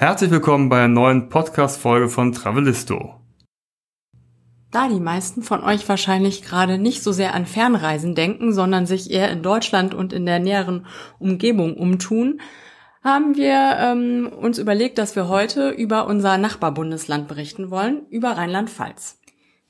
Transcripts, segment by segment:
Herzlich willkommen bei einer neuen Podcast-Folge von Travelisto. Da die meisten von euch wahrscheinlich gerade nicht so sehr an Fernreisen denken, sondern sich eher in Deutschland und in der näheren Umgebung umtun, haben wir ähm, uns überlegt, dass wir heute über unser Nachbarbundesland berichten wollen, über Rheinland-Pfalz.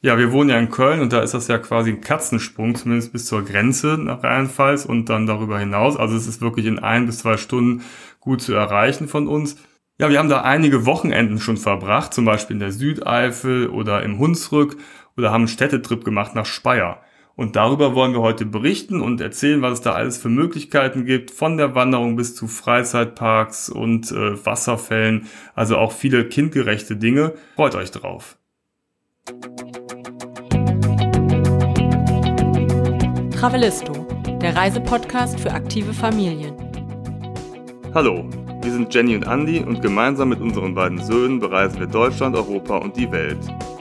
Ja, wir wohnen ja in Köln und da ist das ja quasi ein Katzensprung, zumindest bis zur Grenze nach Rheinland-Pfalz und dann darüber hinaus. Also es ist wirklich in ein bis zwei Stunden gut zu erreichen von uns. Ja, wir haben da einige Wochenenden schon verbracht, zum Beispiel in der Südeifel oder im Hunsrück oder haben einen Städtetrip gemacht nach Speyer. Und darüber wollen wir heute berichten und erzählen, was es da alles für Möglichkeiten gibt, von der Wanderung bis zu Freizeitparks und äh, Wasserfällen, also auch viele kindgerechte Dinge. Freut euch drauf. Travelisto, der Reisepodcast für aktive Familien. Hallo, wir sind Jenny und Andy und gemeinsam mit unseren beiden Söhnen bereisen wir Deutschland, Europa und die Welt.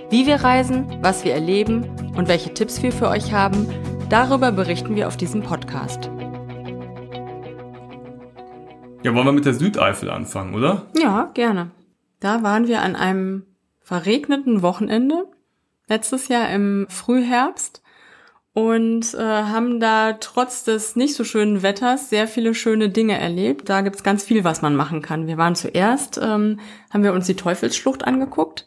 Wie wir reisen, was wir erleben und welche Tipps wir für euch haben, darüber berichten wir auf diesem Podcast. Ja, wollen wir mit der Südeifel anfangen, oder? Ja, gerne. Da waren wir an einem verregneten Wochenende, letztes Jahr im Frühherbst und äh, haben da trotz des nicht so schönen Wetters sehr viele schöne Dinge erlebt. Da gibt's ganz viel, was man machen kann. Wir waren zuerst, ähm, haben wir uns die Teufelsschlucht angeguckt.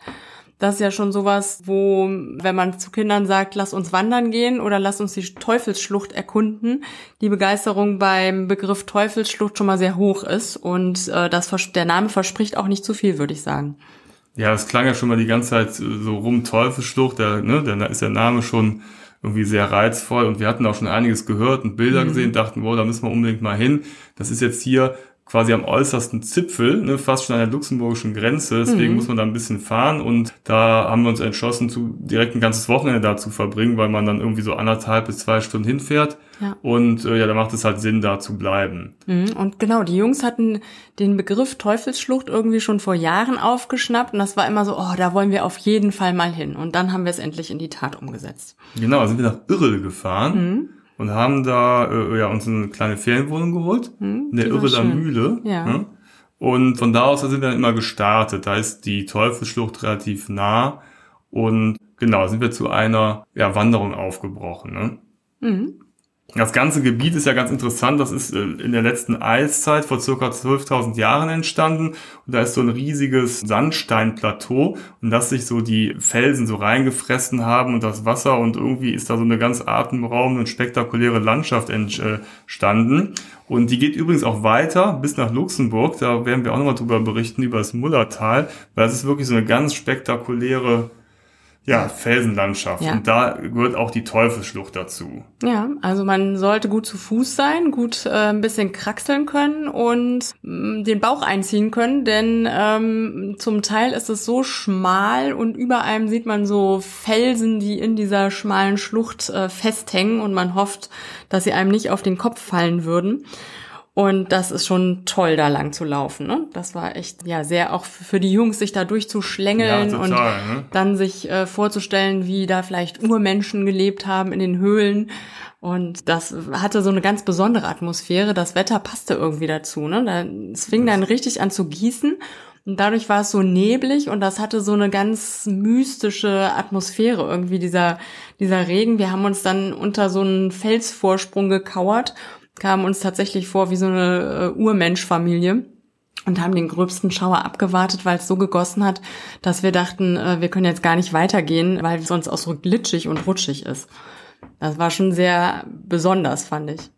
Das ist ja schon sowas, wo, wenn man zu Kindern sagt, lass uns wandern gehen oder lass uns die Teufelsschlucht erkunden, die Begeisterung beim Begriff Teufelsschlucht schon mal sehr hoch ist und äh, das, der Name verspricht auch nicht zu viel, würde ich sagen. Ja, das klang ja schon mal die ganze Zeit so rum, Teufelsschlucht, der, ne, da ist der Name schon irgendwie sehr reizvoll und wir hatten auch schon einiges gehört und Bilder mhm. gesehen, dachten, wow, da müssen wir unbedingt mal hin. Das ist jetzt hier quasi am äußersten Zipfel, ne, fast schon an der luxemburgischen Grenze. Deswegen mhm. muss man da ein bisschen fahren und da haben wir uns entschlossen, zu, direkt ein ganzes Wochenende da zu verbringen, weil man dann irgendwie so anderthalb bis zwei Stunden hinfährt. Ja. Und äh, ja, da macht es halt Sinn, da zu bleiben. Mhm. Und genau, die Jungs hatten den Begriff Teufelsschlucht irgendwie schon vor Jahren aufgeschnappt und das war immer so, oh, da wollen wir auf jeden Fall mal hin. Und dann haben wir es endlich in die Tat umgesetzt. Genau, sind wir nach Irrel gefahren. Mhm und haben da äh, ja, uns eine kleine Ferienwohnung geholt, hm, in der Irreler Mühle. Ja. Ne? Und von da aus sind wir dann immer gestartet. Da ist die Teufelsschlucht relativ nah. Und genau, sind wir zu einer ja, Wanderung aufgebrochen. Ne? Mhm. Das ganze Gebiet ist ja ganz interessant. Das ist äh, in der letzten Eiszeit vor circa 12.000 Jahren entstanden. Und da ist so ein riesiges Sandsteinplateau und dass sich so die Felsen so reingefressen haben und das Wasser und irgendwie ist da so eine ganz atemberaubende und spektakuläre Landschaft entstanden. Und die geht übrigens auch weiter bis nach Luxemburg. Da werden wir auch nochmal drüber berichten, über das Mullertal, weil das ist wirklich so eine ganz spektakuläre ja, Felsenlandschaft. Ja. Und da gehört auch die Teufelsschlucht dazu. Ja, also man sollte gut zu Fuß sein, gut äh, ein bisschen kraxeln können und mh, mm, den Bauch einziehen können, denn ähm, zum Teil ist es so schmal und über einem sieht man so Felsen, die in dieser schmalen Schlucht äh, festhängen und man hofft, dass sie einem nicht auf den Kopf fallen würden. Und das ist schon toll, da lang zu laufen. Ne? Das war echt ja sehr auch für die Jungs, sich da durchzuschlängeln ja, total, und ne? dann sich äh, vorzustellen, wie da vielleicht Urmenschen gelebt haben in den Höhlen. Und das hatte so eine ganz besondere Atmosphäre. Das Wetter passte irgendwie dazu. Ne? Da, es fing dann richtig an zu gießen. Und dadurch war es so neblig und das hatte so eine ganz mystische Atmosphäre irgendwie, dieser, dieser Regen. Wir haben uns dann unter so einen Felsvorsprung gekauert kamen uns tatsächlich vor wie so eine äh, Urmenschfamilie und haben den gröbsten Schauer abgewartet, weil es so gegossen hat, dass wir dachten, äh, wir können jetzt gar nicht weitergehen, weil es sonst auch so glitschig und rutschig ist. Das war schon sehr besonders, fand ich.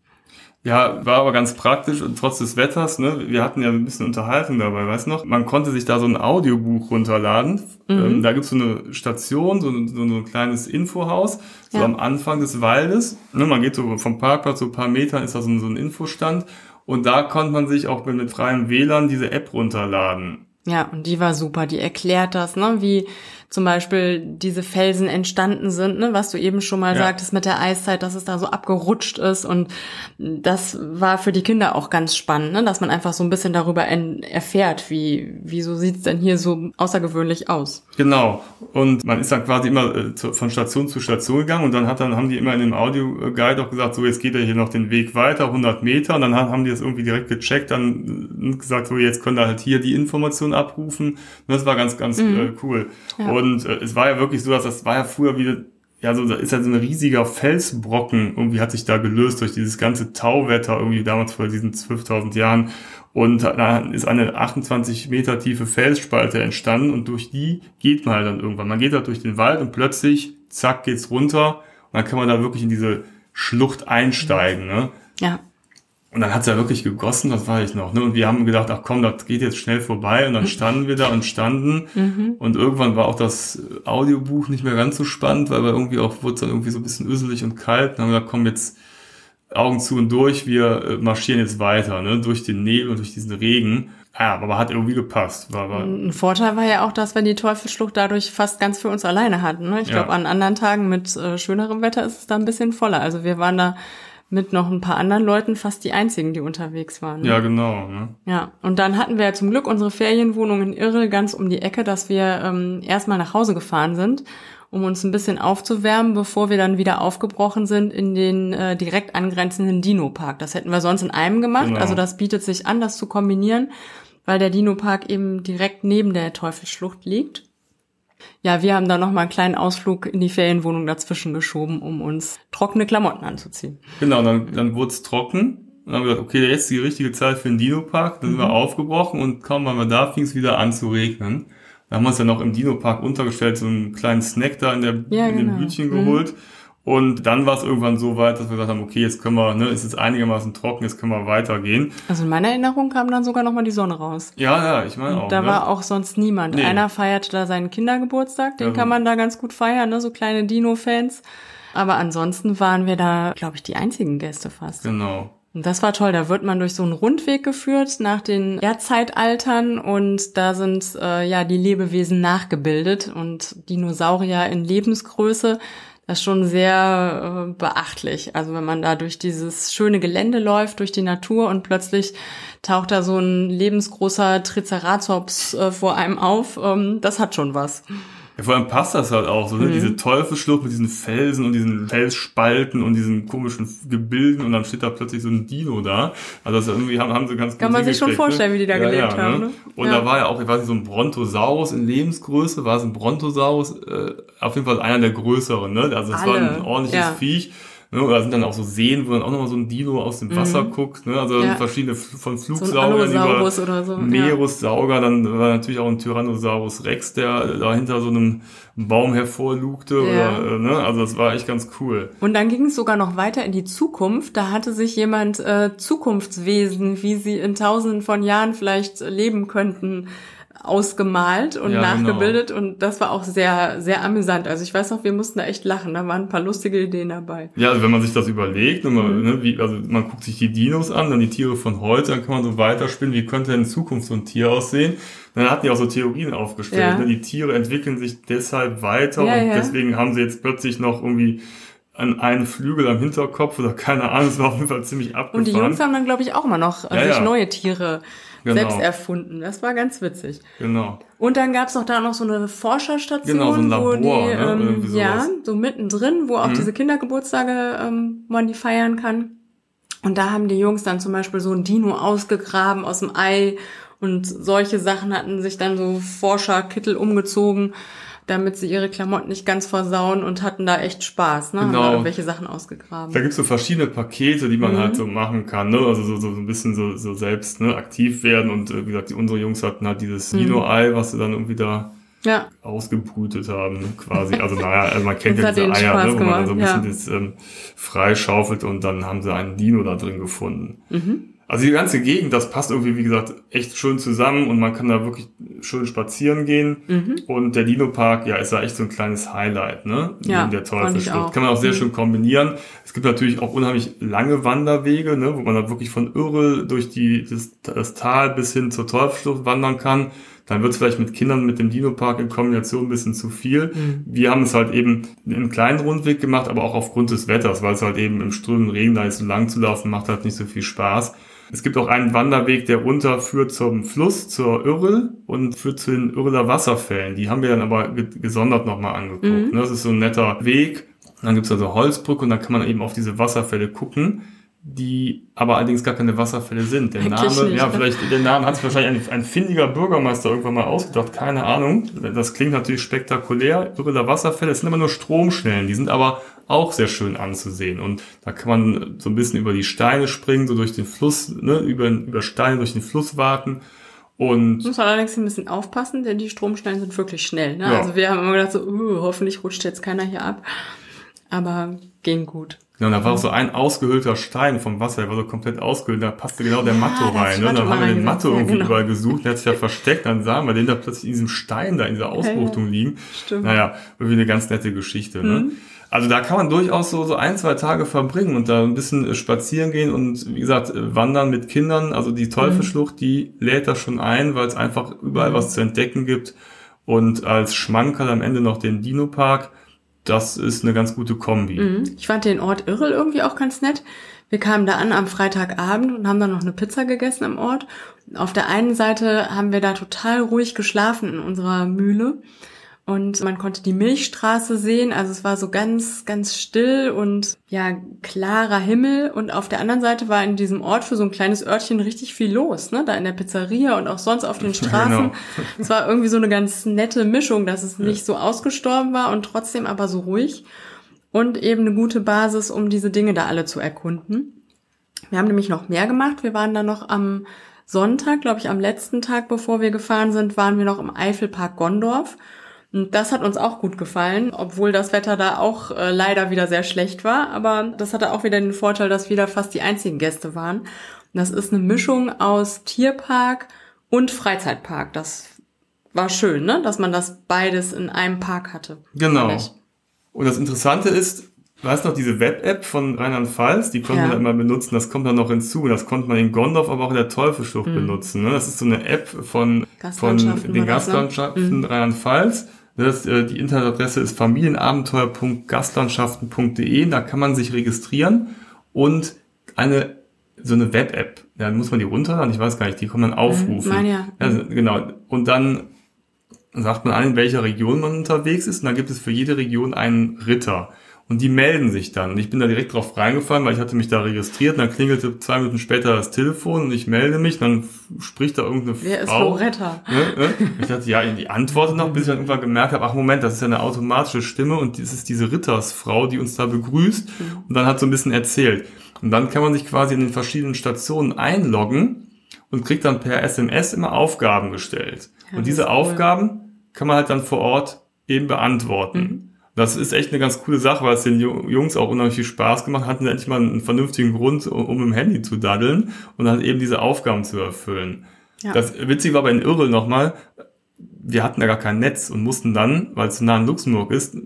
Ja, war aber ganz praktisch und trotz des Wetters, ne, wir hatten ja ein bisschen Unterhaltung dabei, weißt du noch? Man konnte sich da so ein Audiobuch runterladen. Mhm. Ähm, da gibt's so eine Station, so, so ein kleines Infohaus, so ja. am Anfang des Waldes. Ne, man geht so vom Parkplatz so ein paar Metern, ist da so ein, so ein Infostand. Und da konnte man sich auch mit, mit freiem WLAN diese App runterladen. Ja, und die war super. Die erklärt das, ne, wie zum Beispiel diese Felsen entstanden sind, ne, was du eben schon mal ja. sagtest mit der Eiszeit, dass es da so abgerutscht ist und das war für die Kinder auch ganz spannend, ne, dass man einfach so ein bisschen darüber erfährt, wie wieso sieht's denn hier so außergewöhnlich aus. Genau und man ist dann quasi immer äh, von Station zu Station gegangen und dann hat dann haben die immer in dem Audioguide auch gesagt, so jetzt geht er hier noch den Weg weiter, 100 Meter und dann haben die das irgendwie direkt gecheckt, dann äh, gesagt, so jetzt können da halt hier die Informationen abrufen und das war ganz ganz mhm. äh, cool. Ja. Und und äh, es war ja wirklich so, dass das war ja früher wieder, ja, so da ist ja so ein riesiger Felsbrocken irgendwie hat sich da gelöst durch dieses ganze Tauwetter irgendwie damals vor diesen 12.000 Jahren. Und da ist eine 28 Meter tiefe Felsspalte entstanden und durch die geht man halt dann irgendwann. Man geht da durch den Wald und plötzlich, zack, geht's runter und dann kann man da wirklich in diese Schlucht einsteigen. Ne? Ja. Und dann hat's ja wirklich gegossen, das war ich noch. Ne? Und wir haben gedacht, ach komm, das geht jetzt schnell vorbei. Und dann standen wir da und standen. Mhm. Und irgendwann war auch das Audiobuch nicht mehr ganz so spannend, weil wir irgendwie auch wurde dann irgendwie so ein bisschen öselig und kalt. Und dann haben wir gesagt, komm, jetzt Augen zu und durch, wir äh, marschieren jetzt weiter, ne? durch den Nebel und durch diesen Regen. Ja, aber hat irgendwie gepasst. War, war Ein Vorteil war ja auch, dass wir die Teufelsschlucht dadurch fast ganz für uns alleine hatten. Ne? Ich ja. glaube, an anderen Tagen mit äh, schönerem Wetter ist es da ein bisschen voller. Also wir waren da mit noch ein paar anderen Leuten fast die einzigen, die unterwegs waren. Ne? Ja, genau. Ne? Ja, und dann hatten wir ja zum Glück unsere Ferienwohnung in Irrel ganz um die Ecke, dass wir ähm, erstmal nach Hause gefahren sind, um uns ein bisschen aufzuwärmen, bevor wir dann wieder aufgebrochen sind in den äh, direkt angrenzenden Dino-Park. Das hätten wir sonst in einem gemacht. Genau. Also das bietet sich an, das zu kombinieren, weil der Dino-Park eben direkt neben der Teufelsschlucht liegt ja, wir haben da noch mal einen kleinen Ausflug in die Ferienwohnung dazwischen geschoben, um uns trockene Klamotten anzuziehen. Genau, dann, dann wurde es trocken. Und dann haben wir gesagt, okay, jetzt ist die richtige Zeit für den Dino-Park. Dann sind wir mhm. aufgebrochen und kaum waren wir da, fing es wieder an zu regnen. Da haben wir uns dann noch im Dino-Park untergestellt, so einen kleinen Snack da in, der, ja, in genau. dem Hütchen geholt. Mhm. Und dann war es irgendwann so weit, dass wir gesagt haben, okay, jetzt können wir, ne, ist jetzt einigermaßen trocken, jetzt können wir weitergehen. Also in meiner Erinnerung kam dann sogar noch mal die Sonne raus. Ja, ja, ich meine auch. Da ne? war auch sonst niemand. Nee. Einer feierte da seinen Kindergeburtstag, den also. kann man da ganz gut feiern, ne, so kleine Dino-Fans. Aber ansonsten waren wir da, glaube ich, die einzigen Gäste fast. Genau. Und das war toll. Da wird man durch so einen Rundweg geführt nach den Erdzeitaltern und da sind äh, ja die Lebewesen nachgebildet und Dinosaurier in Lebensgröße. Das ist schon sehr äh, beachtlich. Also wenn man da durch dieses schöne Gelände läuft, durch die Natur und plötzlich taucht da so ein lebensgroßer Triceratops äh, vor einem auf, ähm, das hat schon was. Ja, vor allem passt das halt auch so, ne? Mhm. Diese Teufelsschlucht mit diesen Felsen und diesen Felsspalten und diesen komischen Gebilden und dann steht da plötzlich so ein Dino da. Also das irgendwie haben, haben sie ganz Kann man sich schon ne? vorstellen, ne? wie die da ja, gelebt ja, haben. Ne? Und da war ja auch, ich weiß nicht, so ein Brontosaurus in Lebensgröße, war es ein Brontosaurus, äh, auf jeden Fall einer der größeren, ne? Also es war ein ordentliches Viech. Ne? Oder sind dann auch so Seen, wo dann auch nochmal so ein Dino aus dem Wasser mhm. guckt. Ne? Also ja. verschiedene von Flugsaugern so über so. Meerussauger. Ja. Dann war natürlich auch ein Tyrannosaurus Rex, der da hinter so einem Baum hervorlugte. Ja. Oder, äh, ne? Also das war echt ganz cool. Und dann ging es sogar noch weiter in die Zukunft. Da hatte sich jemand äh, Zukunftswesen, wie sie in tausenden von Jahren vielleicht leben könnten, ausgemalt und ja, genau. nachgebildet genau. und das war auch sehr, sehr amüsant. Also ich weiß noch, wir mussten da echt lachen, da waren ein paar lustige Ideen dabei. Ja, also wenn man sich das überlegt, man, mhm. ne, wie, also man guckt sich die Dinos an, dann die Tiere von heute, dann kann man so weiterspinnen, wie könnte denn in Zukunft so ein Tier aussehen. Dann hatten die auch so Theorien aufgestellt. Ja. Ne? Die Tiere entwickeln sich deshalb weiter ja, und deswegen haben sie jetzt plötzlich noch irgendwie an einen Flügel am Hinterkopf oder keine Ahnung, es war auf jeden Fall ziemlich abgefahren. Und die Jungs haben dann, glaube ich, auch immer noch ja, sich neue Tiere genau. selbst erfunden. Das war ganz witzig. Genau. Und dann gab's noch da noch so eine Forscherstation, genau, so ein Labor, wo die, ne? ähm, ja, so mittendrin, wo auch mhm. diese Kindergeburtstage ähm, man die feiern kann. Und da haben die Jungs dann zum Beispiel so ein Dino ausgegraben aus dem Ei und solche Sachen hatten sich dann so Forscherkittel umgezogen damit sie ihre Klamotten nicht ganz versauen und hatten da echt Spaß, ne? Genau. Haben da irgendwelche Sachen ausgegraben. Da gibt's so verschiedene Pakete, die man mhm. halt so machen kann, ne? Also so, so ein bisschen so, so selbst ne, aktiv werden und äh, wie gesagt, die, unsere Jungs hatten halt dieses mhm. Nino-Ei, was sie dann irgendwie da ja. ausgebrütet haben, quasi. Also naja, also man kennt ja diese Eier, ne, wo man dann so ein bisschen ja. das ähm, freischaufelt und dann haben sie einen Dino da drin gefunden. Mhm. Also die ganze Gegend, das passt irgendwie, wie gesagt, echt schön zusammen und man kann da wirklich schön spazieren gehen. Mhm. Und der Dino-Park, ja, ist da echt so ein kleines Highlight, ne? Ja, Neben der Teufelsschlucht. Kann man auch sehr mhm. schön kombinieren. Es gibt natürlich auch unheimlich lange Wanderwege, ne? wo man da wirklich von Irrel durch die, das, das Tal bis hin zur Teufelsschlucht wandern kann dann wird es vielleicht mit Kindern mit dem Dino-Park in Kombination ein bisschen zu viel. Mhm. Wir haben es halt eben einen kleinen Rundweg gemacht, aber auch aufgrund des Wetters, weil es halt eben im strömenden Regen da ist so lang zu laufen, macht halt nicht so viel Spaß. Es gibt auch einen Wanderweg, der runter führt zum Fluss, zur Irrel und führt zu den Irreler Wasserfällen. Die haben wir dann aber gesondert nochmal angeguckt. Mhm. Das ist so ein netter Weg. Dann gibt's also Holzbrücke und dann kann man eben auf diese Wasserfälle gucken die aber allerdings gar keine Wasserfälle sind. Der Name, nicht, ja, vielleicht, der Name hat sich wahrscheinlich ein, ein findiger Bürgermeister irgendwann mal ausgedacht, keine Ahnung. Das klingt natürlich spektakulär, Irreler Wasserfälle, es sind immer nur Stromschnellen, die sind aber auch sehr schön anzusehen. Und da kann man so ein bisschen über die Steine springen, so durch den Fluss, ne, über, über Steine durch den Fluss warten. Und muss man allerdings ein bisschen aufpassen, denn die Stromschnellen sind wirklich schnell. Ne? Ja. Also wir haben immer gedacht, so, uh, hoffentlich rutscht jetzt keiner hier ab. Aber ging gut. Genau, da war auch so ein ausgehöhlter Stein vom Wasser, der war so komplett ausgehöhlt, da passte genau der Matto rein. Ne? Dann haben wir den Matto irgendwie ja, genau. überall gesucht, der hat sich ja versteckt, dann sahen wir den da plötzlich in diesem Stein da, in dieser Ausbuchtung liegen. Stimmt. Naja, irgendwie eine ganz nette Geschichte. Ne? Mhm. Also da kann man durchaus so, so ein, zwei Tage verbringen und da ein bisschen äh, spazieren gehen und wie gesagt, äh, wandern mit Kindern. Also die Teufelsschlucht, die lädt da schon ein, weil es einfach überall was zu entdecken gibt. Und als Schmankerl am Ende noch den Dino-Park das ist eine ganz gute Kombi. Mhm. Ich fand den Ort Irrel irgendwie auch ganz nett. Wir kamen da an am Freitagabend und haben dann noch eine Pizza gegessen im Ort. Auf der einen Seite haben wir da total ruhig geschlafen in unserer Mühle und man konnte die Milchstraße sehen. Also es war so ganz, ganz still und ja, klarer Himmel. Und auf der anderen Seite war in diesem Ort für so ein kleines Örtchen richtig viel los, ne? Da in der Pizzeria und auch sonst auf den Straßen. Genau. Es war irgendwie so eine ganz nette Mischung, dass es nicht so ausgestorben war und trotzdem aber so ruhig. Und eben eine gute Basis, um diese Dinge da alle zu erkunden. Wir haben nämlich noch mehr gemacht. Wir waren da noch am Sonntag, glaube ich, am letzten Tag, bevor wir gefahren sind, waren wir noch im Eifelpark Gondorf. Und das hat uns auch gut gefallen, obwohl das Wetter da auch äh, leider wieder sehr schlecht war. Aber das hatte auch wieder den Vorteil, dass wir da fast die einzigen Gäste waren. Und das ist eine Mischung aus Tierpark und Freizeitpark. Das war schön, ne? dass man das beides in einem Park hatte. Genau. Und das Interessante ist, Du hast noch diese Web-App von Rheinland-Pfalz, die konnte ja. man immer benutzen, das kommt dann noch hinzu. Das konnte man in Gondorf, aber auch in der Teufelsschlucht mhm. benutzen. Ne? Das ist so eine App von, von den Gastlandschaften mhm. Rheinland-Pfalz. Das, äh, die Internetadresse ist familienabenteuer.gastlandschaften.de. Da kann man sich registrieren und eine so eine Web-App. Ja, dann muss man die runterladen. Ich weiß gar nicht, die kann man mhm, aufrufen. Mhm, ja. Also, genau. Und dann sagt man an, in welcher Region man unterwegs ist. Und dann gibt es für jede Region einen Ritter. Und die melden sich dann. Und ich bin da direkt drauf reingefallen, weil ich hatte mich da registriert. Und dann klingelte zwei Minuten später das Telefon und ich melde mich. Dann spricht da irgendeine Wer Frau. Wer ist Loretta? Ne, ne? Ich dachte, ja, die antwortet noch, bis ich dann irgendwann gemerkt habe, ach Moment, das ist ja eine automatische Stimme und das ist diese Rittersfrau, die uns da begrüßt. Mhm. Und dann hat so ein bisschen erzählt. Und dann kann man sich quasi in den verschiedenen Stationen einloggen und kriegt dann per SMS immer Aufgaben gestellt. Ja, und diese cool. Aufgaben kann man halt dann vor Ort eben beantworten. Mhm. Das ist echt eine ganz coole Sache, weil es den Jungs auch unheimlich viel Spaß gemacht hatten endlich mal einen vernünftigen Grund, um im Handy zu daddeln und dann eben diese Aufgaben zu erfüllen. Ja. Das Witzige war bei den Irrel nochmal, wir hatten da gar kein Netz und mussten dann, weil es nah in Luxemburg ist,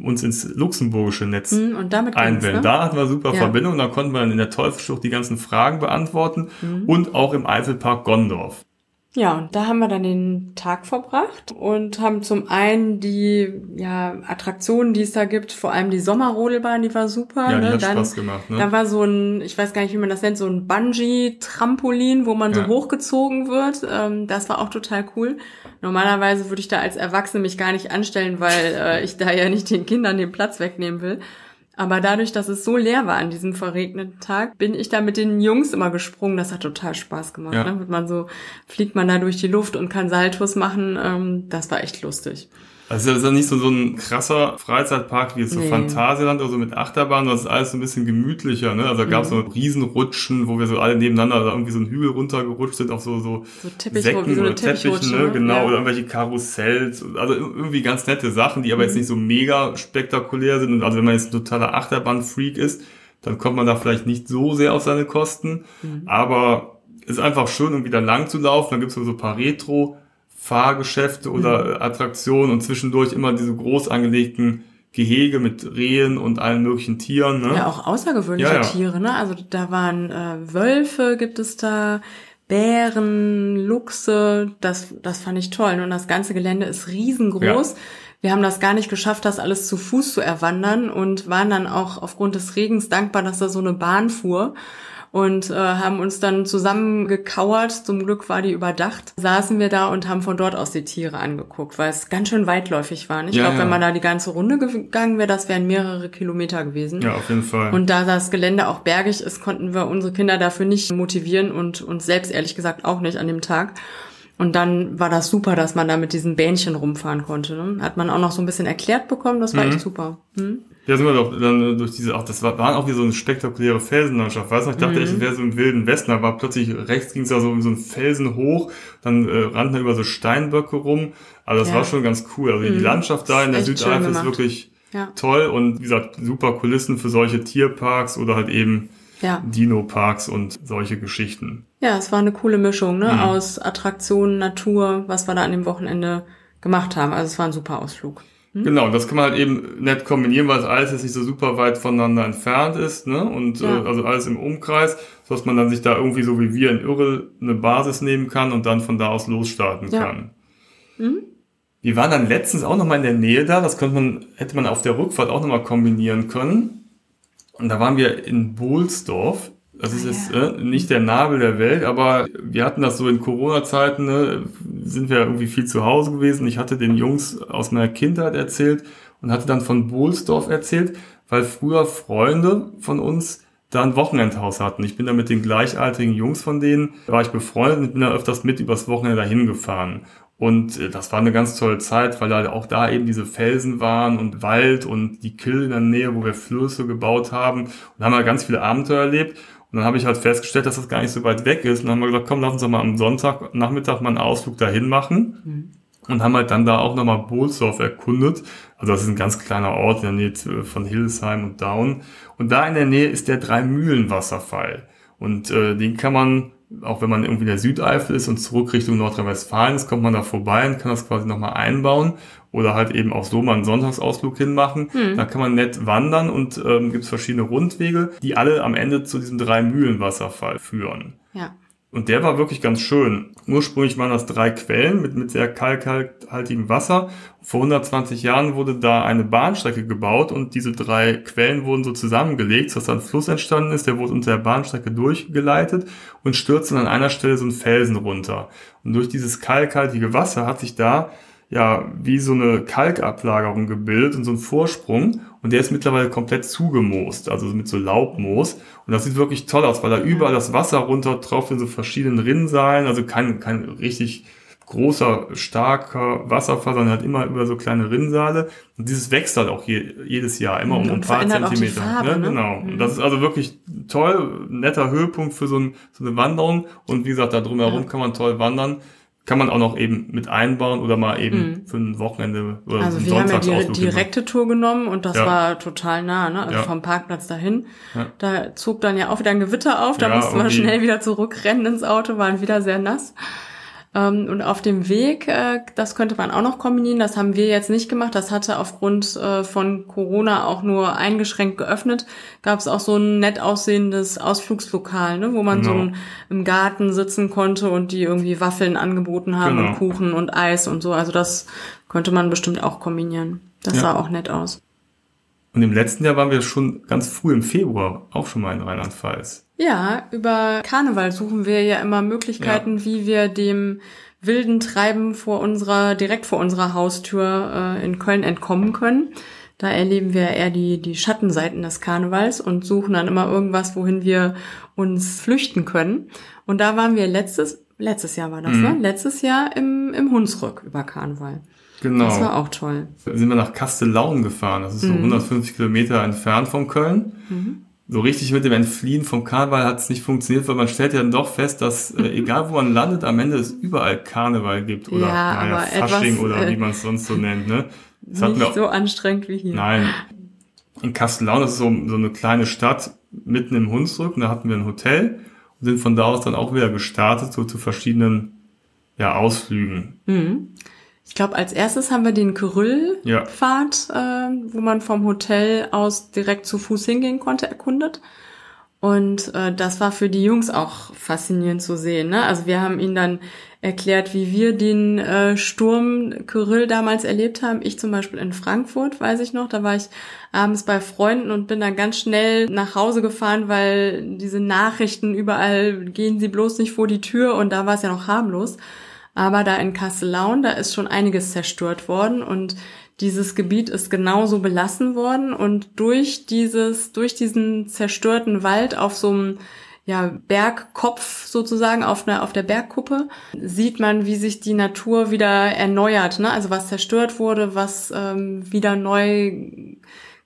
uns ins luxemburgische Netz mhm, einwählen. Ne? Da hatten wir super ja. Verbindung, da konnten wir dann in der Teufelsschlucht die ganzen Fragen beantworten mhm. und auch im Eifelpark Gondorf. Ja, und da haben wir dann den Tag verbracht und haben zum einen die ja, Attraktionen, die es da gibt, vor allem die Sommerrodelbahn, die war super. Ja, die ne? hat dann, Spaß gemacht. Ne? Da war so ein, ich weiß gar nicht, wie man das nennt, so ein Bungee-Trampolin, wo man ja. so hochgezogen wird. Ähm, das war auch total cool. Normalerweise würde ich da als Erwachsene mich gar nicht anstellen, weil äh, ich da ja nicht den Kindern den Platz wegnehmen will. Aber dadurch, dass es so leer war an diesem verregneten Tag, bin ich da mit den Jungs immer gesprungen. Das hat total Spaß gemacht. Ja. Ne? Man so fliegt man da durch die Luft und kann Saltos machen. Ähm, das war echt lustig. Also das ist ja nicht so, so ein krasser Freizeitpark wie jetzt so nee. Phantasialand oder so mit Achterbahn, das ist alles so ein bisschen gemütlicher, ne? Also da gab es mhm. so Riesenrutschen, wo wir so alle nebeneinander da irgendwie so einen Hügel runtergerutscht sind, auf so, so, so Teppich, Säcken so oder Teppichen, ne? Genau, ja. oder irgendwelche Karussells, also irgendwie ganz nette Sachen, die aber mhm. jetzt nicht so mega spektakulär sind. Und also wenn man jetzt ein totaler Achterbahn-Freak ist, dann kommt man da vielleicht nicht so sehr auf seine Kosten. Mhm. Aber ist einfach schön, um wieder lang zu laufen. Dann gibt's so ein paar Retro- Fahrgeschäfte oder mhm. Attraktionen und zwischendurch immer diese groß angelegten Gehege mit Rehen und allen möglichen Tieren. Ne? Ja, auch außergewöhnliche ja, ja. Tiere. Ne? Also da waren äh, Wölfe, gibt es da, Bären, Luchse. Das, das fand ich toll. Und das ganze Gelände ist riesengroß. Ja. Wir haben das gar nicht geschafft, das alles zu Fuß zu erwandern und waren dann auch aufgrund des Regens dankbar, dass da so eine Bahn fuhr und äh, haben uns dann zusammengekauert. Zum Glück war die überdacht. Saßen wir da und haben von dort aus die Tiere angeguckt, weil es ganz schön weitläufig war. Ich ja, glaube, ja. wenn man da die ganze Runde gegangen wäre, das wären mehrere Kilometer gewesen. Ja, auf jeden Fall. Und da das Gelände auch bergig ist, konnten wir unsere Kinder dafür nicht motivieren und uns selbst ehrlich gesagt auch nicht an dem Tag. Und dann war das super, dass man da mit diesen Bähnchen rumfahren konnte. Ne? Hat man auch noch so ein bisschen erklärt bekommen, das war mhm. echt super. Hm? Ja, sind wir doch dann durch diese, ach, das war, waren auch wie so eine spektakuläre Felsenlandschaft. Weißt du, ich dachte mhm. echt, es wäre so im wilden Westen, aber plötzlich rechts ging es da so in so einen Felsen hoch, dann äh, rannten da über so Steinböcke rum. Also das ja. war schon ganz cool. Also mhm. die Landschaft da in der Südeifel ist wirklich ja. toll und wie gesagt, super Kulissen für solche Tierparks oder halt eben ja. Dino-Parks und solche Geschichten. Ja, es war eine coole Mischung, ne? Mhm. Aus Attraktionen, Natur, was wir da an dem Wochenende gemacht haben. Also es war ein super Ausflug. Mhm. Genau, das kann man halt eben nett kombinieren, weil es alles jetzt nicht so super weit voneinander entfernt ist, ne? Und ja. äh, also alles im Umkreis, so dass man dann sich da irgendwie so wie wir in Irre eine Basis nehmen kann und dann von da aus losstarten ja. kann. Mhm. Wir waren dann letztens auch nochmal in der Nähe da, das könnte man, hätte man auf der Rückfahrt auch nochmal kombinieren können. Und da waren wir in Bohlsdorf. Das ist ah, jetzt äh, nicht der Nabel der Welt, aber wir hatten das so in Corona-Zeiten, ne, sind wir irgendwie viel zu Hause gewesen. Ich hatte den Jungs aus meiner Kindheit erzählt und hatte dann von Bohlsdorf erzählt, weil früher Freunde von uns da ein Wochenendhaus hatten. Ich bin da mit den gleichaltrigen Jungs von denen, war ich befreundet und bin da öfters mit übers Wochenende dahin gefahren. Und äh, das war eine ganz tolle Zeit, weil da auch da eben diese Felsen waren und Wald und die Kill in der Nähe, wo wir Flüsse gebaut haben und haben halt ganz viele Abenteuer erlebt. Und dann habe ich halt festgestellt, dass das gar nicht so weit weg ist. Und dann haben wir gesagt, komm, lass uns doch mal am Sonntag Nachmittag mal einen Ausflug dahin machen. Mhm. Und haben halt dann da auch nochmal Bohlsdorf erkundet. Also das ist ein ganz kleiner Ort in der Nähe von Hildesheim und Down. Und da in der Nähe ist der Drei-Mühlen-Wasserfall. Und äh, den kann man auch wenn man irgendwie in der Südeifel ist und zurück Richtung Nordrhein-Westfalen ist, kommt man da vorbei und kann das quasi nochmal einbauen oder halt eben auch so mal einen Sonntagsausflug hinmachen. Hm. Da kann man nett wandern und ähm, gibt es verschiedene Rundwege, die alle am Ende zu diesem Drei-Mühlen-Wasserfall führen. Ja. Und der war wirklich ganz schön. Ursprünglich waren das drei Quellen mit, mit sehr kalkhaltigem Wasser. Vor 120 Jahren wurde da eine Bahnstrecke gebaut und diese drei Quellen wurden so zusammengelegt, sodass ein Fluss entstanden ist, der wurde unter der Bahnstrecke durchgeleitet und stürzte an einer Stelle so einen Felsen runter. Und durch dieses kalkhaltige Wasser hat sich da ja wie so eine Kalkablagerung gebildet und so ein Vorsprung und der ist mittlerweile komplett zugemoost, also mit so Laubmoos und das sieht wirklich toll aus, weil da überall das Wasser runter tropft in so verschiedenen Rinnsalen, also kein, kein richtig großer, starker Wasserfall, sondern halt immer über so kleine Rinnsale. Und dieses wächst halt auch je, jedes Jahr, immer um ein paar Zentimeter. Farbe, ja, ne? Genau. Und das ist also wirklich toll, netter Höhepunkt für so, ein, so eine Wanderung. Und wie gesagt, da drumherum ja. kann man toll wandern kann man auch noch eben mit einbauen oder mal eben mhm. für ein Wochenende oder Also wir haben ja die direkte Tour genommen und das ja. war total nah, ne? Also ja. vom Parkplatz dahin. Ja. Da zog dann ja auch wieder ein Gewitter auf, da mussten wir schnell wieder zurückrennen ins Auto, waren wieder sehr nass. Ähm, und auf dem Weg, äh, das könnte man auch noch kombinieren. Das haben wir jetzt nicht gemacht. Das hatte aufgrund äh, von Corona auch nur eingeschränkt geöffnet. Gab es auch so ein nett aussehendes Ausflugslokal, ne, wo man genau. so im Garten sitzen konnte und die irgendwie Waffeln angeboten haben genau. und Kuchen und Eis und so. Also das könnte man bestimmt auch kombinieren. Das ja. sah auch nett aus. Und im letzten Jahr waren wir schon ganz früh im Februar auch schon mal in Rheinland-Pfalz. Ja, über Karneval suchen wir ja immer Möglichkeiten, ja. wie wir dem wilden Treiben vor unserer, direkt vor unserer Haustür äh, in Köln entkommen können. Da erleben wir eher die, die Schattenseiten des Karnevals und suchen dann immer irgendwas, wohin wir uns flüchten können. Und da waren wir letztes, letztes Jahr war das, mhm. ne? Letztes Jahr im, im Hunsrück über Karneval. Genau. Das war auch toll. Da sind wir nach Kastellaun gefahren. Das ist so mhm. 150 Kilometer entfernt von Köln. Mhm so richtig mit dem Entfliehen vom Karneval hat es nicht funktioniert, weil man stellt ja dann doch fest, dass äh, egal wo man landet, am Ende es überall Karneval gibt oder ja, naja, Fasching etwas, oder wie man es sonst so nennt. Ne? Das nicht auch, so anstrengend wie hier. Nein. In Kastellaun ist so, so eine kleine Stadt mitten im Hunsrück und da hatten wir ein Hotel und sind von da aus dann auch wieder gestartet, so zu verschiedenen ja, Ausflügen. Mhm. Ich glaube, als erstes haben wir den Kyrill-Pfad, ja. äh, wo man vom Hotel aus direkt zu Fuß hingehen konnte, erkundet. Und äh, das war für die Jungs auch faszinierend zu sehen. Ne? Also wir haben ihnen dann erklärt, wie wir den äh, Sturm Kyrill damals erlebt haben. Ich zum Beispiel in Frankfurt, weiß ich noch. Da war ich abends bei Freunden und bin dann ganz schnell nach Hause gefahren, weil diese Nachrichten überall gehen sie bloß nicht vor die Tür und da war es ja noch harmlos. Aber da in Kastellaun, da ist schon einiges zerstört worden und dieses Gebiet ist genauso belassen worden und durch dieses, durch diesen zerstörten Wald auf so einem ja, Bergkopf sozusagen auf, einer, auf der Bergkuppe sieht man, wie sich die Natur wieder erneuert. Ne? Also was zerstört wurde, was ähm, wieder neu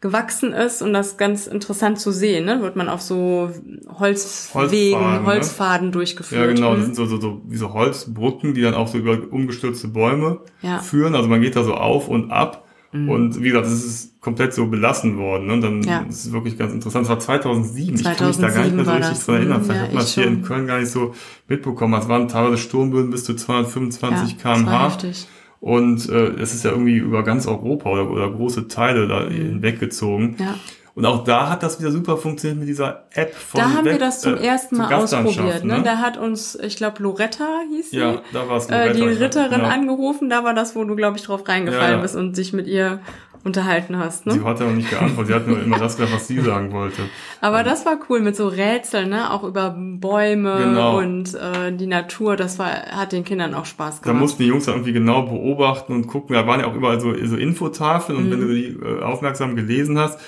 gewachsen ist und das ganz interessant zu sehen, ne? Wird man auf so Holzwegen, Holzfaden, Holzfaden ne? durchgeführt. Ja, genau, das sind so, so, so wie so Holzbrücken, die dann auch so über umgestürzte Bäume ja. führen. Also man geht da so auf und ab. Mhm. Und wie gesagt, es ist komplett so belassen worden. Ne? Und dann ja. ist es wirklich ganz interessant. Das war 2007. 2007 ich kann mich da gar nicht mehr so richtig dran erinnern. Mhm, Vielleicht ja, hat man es hier in Köln gar nicht so mitbekommen. Es waren teilweise Sturmböen bis zu 225 ja, km/h. Und äh, es ist ja irgendwie über ganz Europa oder, oder große Teile da mhm. hinweggezogen. Ja. Und auch da hat das wieder super funktioniert mit dieser App von Da haben Web, wir das zum äh, ersten Mal ausprobiert. Ne? ne? Da hat uns, ich glaube, Loretta hieß sie, ja, da war's Loretta, äh, die Ritterin ja. angerufen. Da war das, wo du, glaube ich, drauf reingefallen ja. bist und dich mit ihr unterhalten hast. Ne? Sie hat aber nicht geantwortet, sie hat nur immer das gesagt, was sie sagen wollte. Aber und das war cool mit so Rätseln, ne? auch über Bäume genau. und äh, die Natur, das war, hat den Kindern auch Spaß gemacht. Da mussten die Jungs dann irgendwie genau beobachten und gucken, da waren ja auch überall so, so Infotafeln und mhm. wenn du die äh, aufmerksam gelesen hast,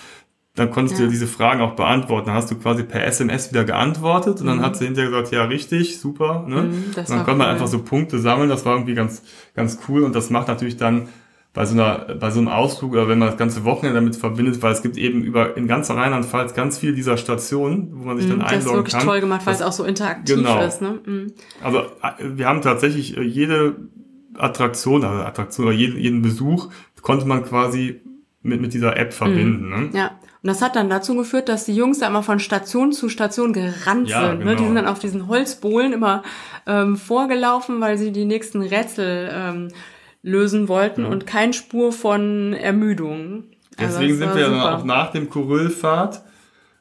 dann konntest ja. du diese Fragen auch beantworten. Dann hast du quasi per SMS wieder geantwortet und dann mhm. hat sie hinterher gesagt, ja, richtig, super. Ne? Mhm, und dann konnte man einfach so Punkte sammeln, das war irgendwie ganz, ganz cool und das macht natürlich dann bei so einer, bei so einem Ausflug oder wenn man das ganze Wochenende damit verbindet, weil es gibt eben über in ganz Rheinland-Pfalz ganz viel dieser Stationen, wo man sich dann einloggen kann. Das ist wirklich kann. toll gemacht, weil es auch so interaktiv genau. ist. Ne? Mhm. Also äh, wir haben tatsächlich äh, jede Attraktion, also Attraktion oder jeden, jeden Besuch konnte man quasi mit, mit dieser App verbinden. Mhm. Ne? Ja. Und das hat dann dazu geführt, dass die Jungs da immer von Station zu Station gerannt ja, sind. Genau. Ne? Die genau. sind dann auf diesen Holzbohlen immer ähm, vorgelaufen, weil sie die nächsten Rätsel ähm, lösen wollten ja. und kein Spur von Ermüdung. Also Deswegen sind wir ja dann auch nach dem Kurillfahrt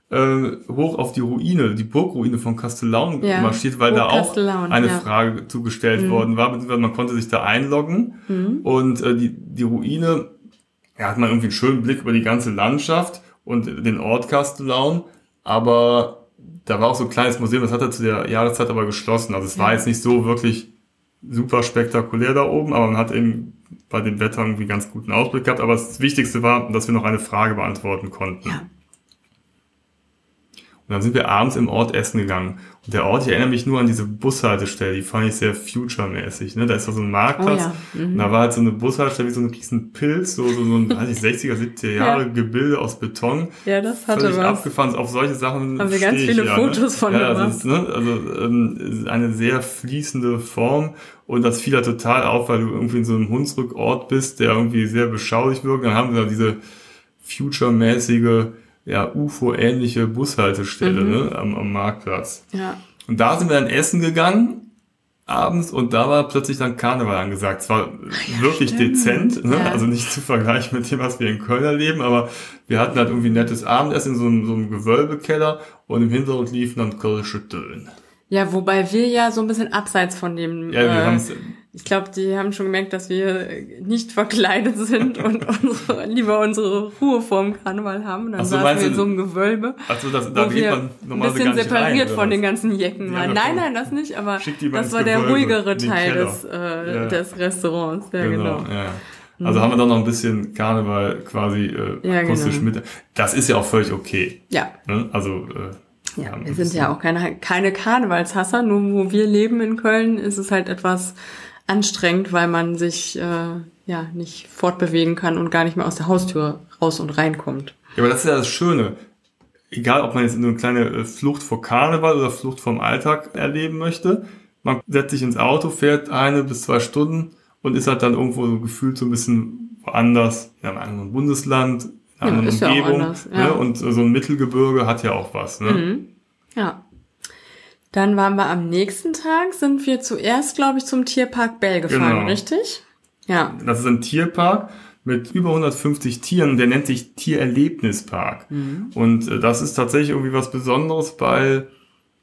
äh, hoch auf die Ruine, die Burgruine von Castellaun ja. marschiert, weil Burg da auch eine ja. Frage zugestellt mhm. worden war, beziehungsweise man konnte sich da einloggen mhm. und äh, die, die Ruine, ja, hat man irgendwie einen schönen Blick über die ganze Landschaft und den Ort Castellaun, aber da war auch so ein kleines Museum, das hat er zu der Jahreszeit aber geschlossen. Also es war jetzt nicht so wirklich super spektakulär da oben, aber man hat eben bei dem Wetter irgendwie ganz guten Ausblick gehabt. Aber das Wichtigste war, dass wir noch eine Frage beantworten konnten. Ja. Und dann sind wir abends im Ort essen gegangen. Und der Ort, ich erinnere mich nur an diese Bushaltestelle, die fand ich sehr future-mäßig. Ne? Da ist da so ein Marktplatz. Oh ja. mhm. Und da war halt so eine Bushaltestelle wie so ein riesen Pilz, so, so, so ein, weiß ich, 60er, 70er Jahre ja. Gebilde aus Beton. Ja, das hatte Völlig was. abgefahren. Auf solche Sachen Haben wir ganz viele ja, ne? Fotos ne? von ja, gemacht. Ist, ne? Also ähm, eine sehr fließende Form. Und das fiel da total auf, weil du irgendwie in so einem Hunsrückort bist, der irgendwie sehr beschaulich wirkt. Dann haben wir da diese future-mäßige ja, UFO-ähnliche Bushaltestelle mhm. ne, am, am Marktplatz. Ja. Und da sind wir dann essen gegangen abends und da war plötzlich dann Karneval angesagt. Es war ja, wirklich stimmt. dezent, ne? Ja. also nicht zu vergleichen mit dem, was wir in Köln erleben, aber wir hatten halt irgendwie ein nettes Abendessen in so einem, so einem Gewölbekeller und im Hintergrund liefen dann kölsche Töne. Ja, wobei wir ja so ein bisschen abseits von dem. Ja, wir äh, haben ich glaube, die haben schon gemerkt, dass wir nicht verkleidet sind und unsere, lieber unsere Ruhe vorm Karneval haben. dann so, saßen wir in so einem Gewölbe. Also das, da geht man normalerweise ein bisschen separiert rein, von den ganzen Jecken. Ja, nein, nein, das nicht, aber das war der ruhigere Teil des, äh, ja. des Restaurants. Ja, genau. genau. Ja. Also mhm. haben wir dann noch ein bisschen Karneval quasi äh, ja, akustisch genau. mit. Das ist ja auch völlig okay. Ja. Ne? Also äh, ja, wir sind ja auch keine, keine Karnevalshasser, nur wo wir leben in Köln, ist es halt etwas anstrengend, weil man sich äh, ja nicht fortbewegen kann und gar nicht mehr aus der Haustür raus und reinkommt. Ja, aber das ist ja das Schöne. Egal, ob man jetzt nur eine kleine äh, Flucht vor Karneval oder Flucht vom Alltag erleben möchte, man setzt sich ins Auto, fährt eine bis zwei Stunden und ist halt dann irgendwo so gefühlt so ein bisschen woanders, in einem anderen Bundesland, in einer ja, anderen Umgebung. Ja anders, ja. ne? Und so ein Mittelgebirge hat ja auch was. Ne? Mhm. Ja. Dann waren wir am nächsten Tag, sind wir zuerst, glaube ich, zum Tierpark Bell gefahren, genau. richtig? Ja. Das ist ein Tierpark mit über 150 Tieren, der nennt sich Tiererlebnispark. Mhm. Und äh, das ist tatsächlich irgendwie was Besonderes, weil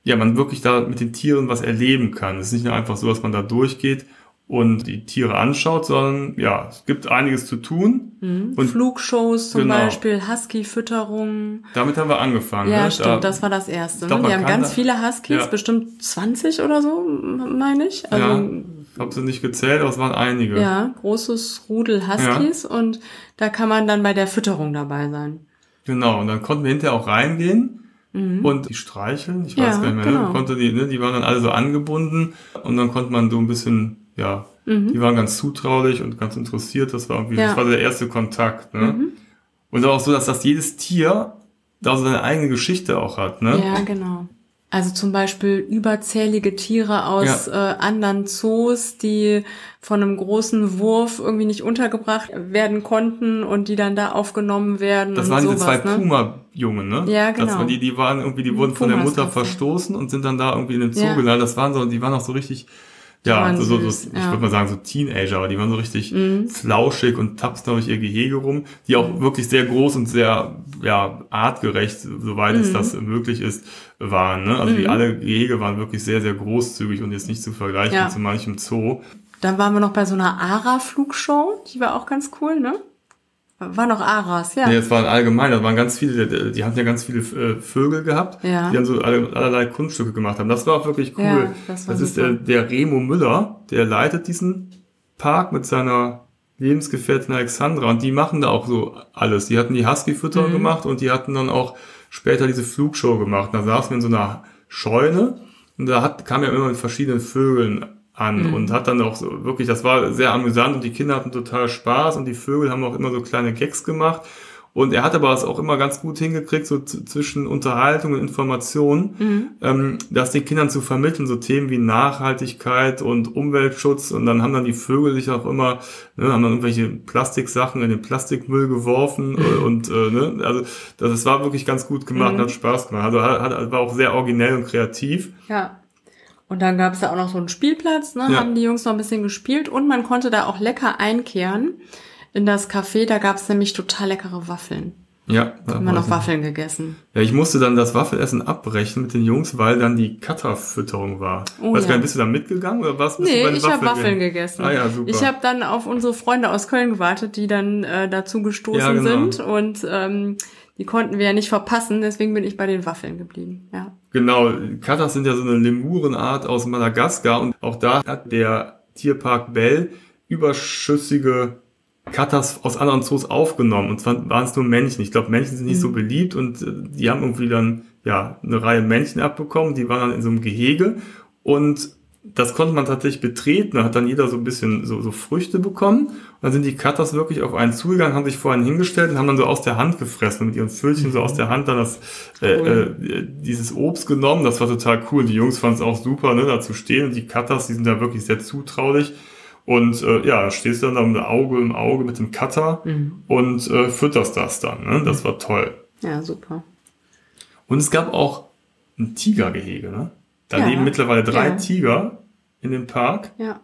ja, man wirklich da mit den Tieren was erleben kann. Es ist nicht nur einfach so, dass man da durchgeht und die Tiere anschaut, sondern ja, es gibt einiges zu tun. Mhm. Und Flugshows zum genau. Beispiel, Husky-Fütterung. Damit haben wir angefangen. Ja, ne? stimmt, da, das war das erste. Ne? Die haben ganz da, viele Huskies, ja. bestimmt 20 oder so, meine ich. Also, ja, ich habe sie nicht gezählt, aber es waren einige. Ja, großes Rudel Huskies ja. und da kann man dann bei der Fütterung dabei sein. Genau, und dann konnten wir hinterher auch reingehen. Mhm. Und die streicheln, ich weiß ja, gar nicht mehr, ne? genau. ne? konnte die, ne? die waren dann alle so angebunden und dann konnte man so ein bisschen ja, mhm. die waren ganz zutraulich und ganz interessiert. Das war irgendwie, ja. das war der erste Kontakt. Ne? Mhm. Und auch so, dass das jedes Tier da so seine eigene Geschichte auch hat. Ne? Ja, genau. Also zum Beispiel überzählige Tiere aus ja. äh, anderen Zoos, die von einem großen Wurf irgendwie nicht untergebracht werden konnten und die dann da aufgenommen werden. Das waren diese zwei ne? Puma-Jungen, ne? Ja, genau. Das waren die, die waren irgendwie, die wurden Pumas von der Mutter verstoßen und sind dann da irgendwie in den Zoo ja. gelandet. Das waren so, die waren auch so richtig ja, so, so, so, ich ja. würde mal sagen, so Teenager, aber die waren so richtig mhm. flauschig und tapsten durch ihr Gehege rum, die auch mhm. wirklich sehr groß und sehr ja, artgerecht, soweit mhm. es das möglich ist, waren. Ne? Also die mhm. alle Gehege waren wirklich sehr, sehr großzügig und jetzt nicht zu vergleichen ja. zu manchem Zoo. Dann waren wir noch bei so einer ARA-Flugshow, die war auch ganz cool, ne? War noch Aras, ja. Nee, es waren allgemein, da waren ganz viele, die haben ja ganz viele äh, Vögel gehabt, ja. die dann so allerlei Kunststücke gemacht haben. Das war auch wirklich cool. Ja, das, das ist der, der Remo Müller, der leitet diesen Park mit seiner Lebensgefährtin Alexandra und die machen da auch so alles. Die hatten die Husky-Fütterung mhm. gemacht und die hatten dann auch später diese Flugshow gemacht. Da saßen wir in so einer Scheune und da hat, kam ja immer mit verschiedenen Vögeln an mhm. und hat dann auch so wirklich, das war sehr amüsant und die Kinder hatten total Spaß und die Vögel haben auch immer so kleine Gags gemacht. Und er hat aber es auch immer ganz gut hingekriegt, so zwischen Unterhaltung und Information, mhm. ähm, das den Kindern zu vermitteln, so Themen wie Nachhaltigkeit und Umweltschutz. Und dann haben dann die Vögel sich auch immer, ne, haben dann irgendwelche Plastiksachen in den Plastikmüll geworfen. Mhm. und äh, ne, also das, das war wirklich ganz gut gemacht, mhm. hat Spaß gemacht. Also hat, hat, war auch sehr originell und kreativ. Ja. Und dann gab es da auch noch so einen Spielplatz, ne? Ja. haben die Jungs noch ein bisschen gespielt und man konnte da auch lecker einkehren in das Café. Da gab es nämlich total leckere Waffeln. Ja. Da haben wir noch Waffeln gegessen. Ja, ich musste dann das Waffelessen abbrechen mit den Jungs, weil dann die Cutterfütterung war. Oh, weißt ja. du, bist du da mitgegangen oder was? Nee, ich habe Waffeln gegessen. Ah, ja, super. Ich habe dann auf unsere Freunde aus Köln gewartet, die dann äh, dazu gestoßen ja, genau. sind und ähm, die konnten wir ja nicht verpassen, deswegen bin ich bei den Waffeln geblieben, ja. Genau, Katas sind ja so eine Lemurenart aus Madagaskar und auch da hat der Tierpark Bell überschüssige Katas aus anderen Zoos aufgenommen und zwar waren es nur Männchen. Ich glaube, Männchen sind nicht mhm. so beliebt und äh, die haben irgendwie dann ja eine Reihe Männchen abbekommen, die waren dann in so einem Gehege und das konnte man tatsächlich betreten. Da hat dann jeder so ein bisschen so, so Früchte bekommen. Und dann sind die Cutters wirklich auf einen zugegangen, haben sich vorhin hingestellt und haben dann so aus der Hand gefressen, mit ihren Pfötchen mhm. so aus der Hand dann das, äh, äh, dieses Obst genommen. Das war total cool. Die Jungs fanden es auch super, ne, da zu stehen. Und die Cutters, die sind da wirklich sehr zutraulich. Und äh, ja, stehst du dann da mit Auge im Auge mit dem Cutter mhm. und äh, fütterst das dann. Ne? Das war toll. Ja, super. Und es gab auch ein Tigergehege, ne? Da ja, leben mittlerweile drei ja. Tiger in dem Park. Ja.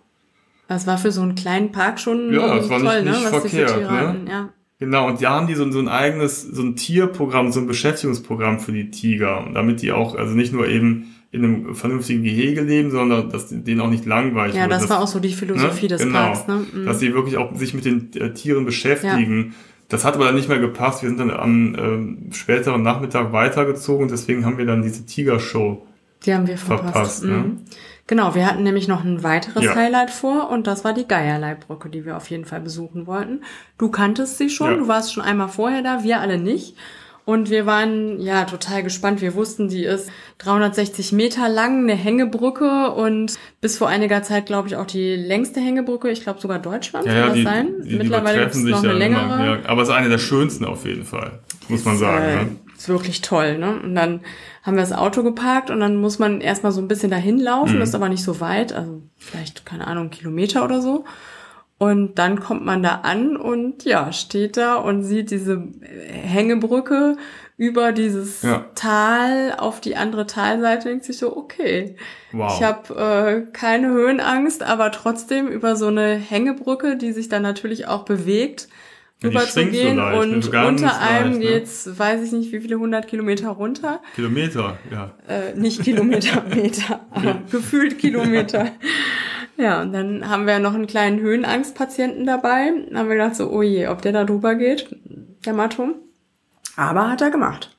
Das war für so einen kleinen Park schon ja, das war toll, nicht, nicht ne? Was verkehrt, ne? Ja. Genau, und da haben die so, so ein eigenes, so ein Tierprogramm, so ein Beschäftigungsprogramm für die Tiger. Und damit die auch, also nicht nur eben in einem vernünftigen Gehege leben, sondern dass denen auch nicht langweilig Ja, wird. das, das war auch so die Philosophie ne? des genau, Parks. Ne? Mhm. Dass sie wirklich auch sich mit den äh, Tieren beschäftigen. Ja. Das hat aber dann nicht mehr gepasst. Wir sind dann am äh, späteren Nachmittag weitergezogen. Deswegen haben wir dann diese Tiger-Show die haben wir verpasst. verpasst ne? mhm. Genau, wir hatten nämlich noch ein weiteres ja. Highlight vor und das war die Geierleibbrücke, die wir auf jeden Fall besuchen wollten. Du kanntest sie schon, ja. du warst schon einmal vorher da, wir alle nicht. Und wir waren ja total gespannt. Wir wussten, die ist 360 Meter lang, eine Hängebrücke und bis vor einiger Zeit, glaube ich, auch die längste Hängebrücke. Ich glaube sogar Deutschland, ja, kann das die, sein? Die, Mittlerweile gibt es noch eine längere. Ja, aber es ist eine der schönsten auf jeden Fall, muss man sagen. Äh, ne? Ist wirklich toll, ne? Und dann haben wir das Auto geparkt und dann muss man erstmal so ein bisschen dahin laufen, mhm. ist aber nicht so weit, also vielleicht, keine Ahnung, Kilometer oder so. Und dann kommt man da an und ja, steht da und sieht diese Hängebrücke über dieses ja. Tal auf die andere Talseite denkt sich so, okay, wow. ich habe äh, keine Höhenangst, aber trotzdem über so eine Hängebrücke, die sich dann natürlich auch bewegt, ja, rüberzugehen so und unter einem leicht, ne? geht's, weiß ich nicht, wie viele hundert Kilometer runter. Kilometer, ja. Äh, nicht Kilometer, Meter, aber gefühlt Kilometer. Ja, und dann haben wir noch einen kleinen Höhenangstpatienten dabei. Dann haben wir gedacht so, oh je, ob der da drüber geht, der Matto. Aber hat er gemacht.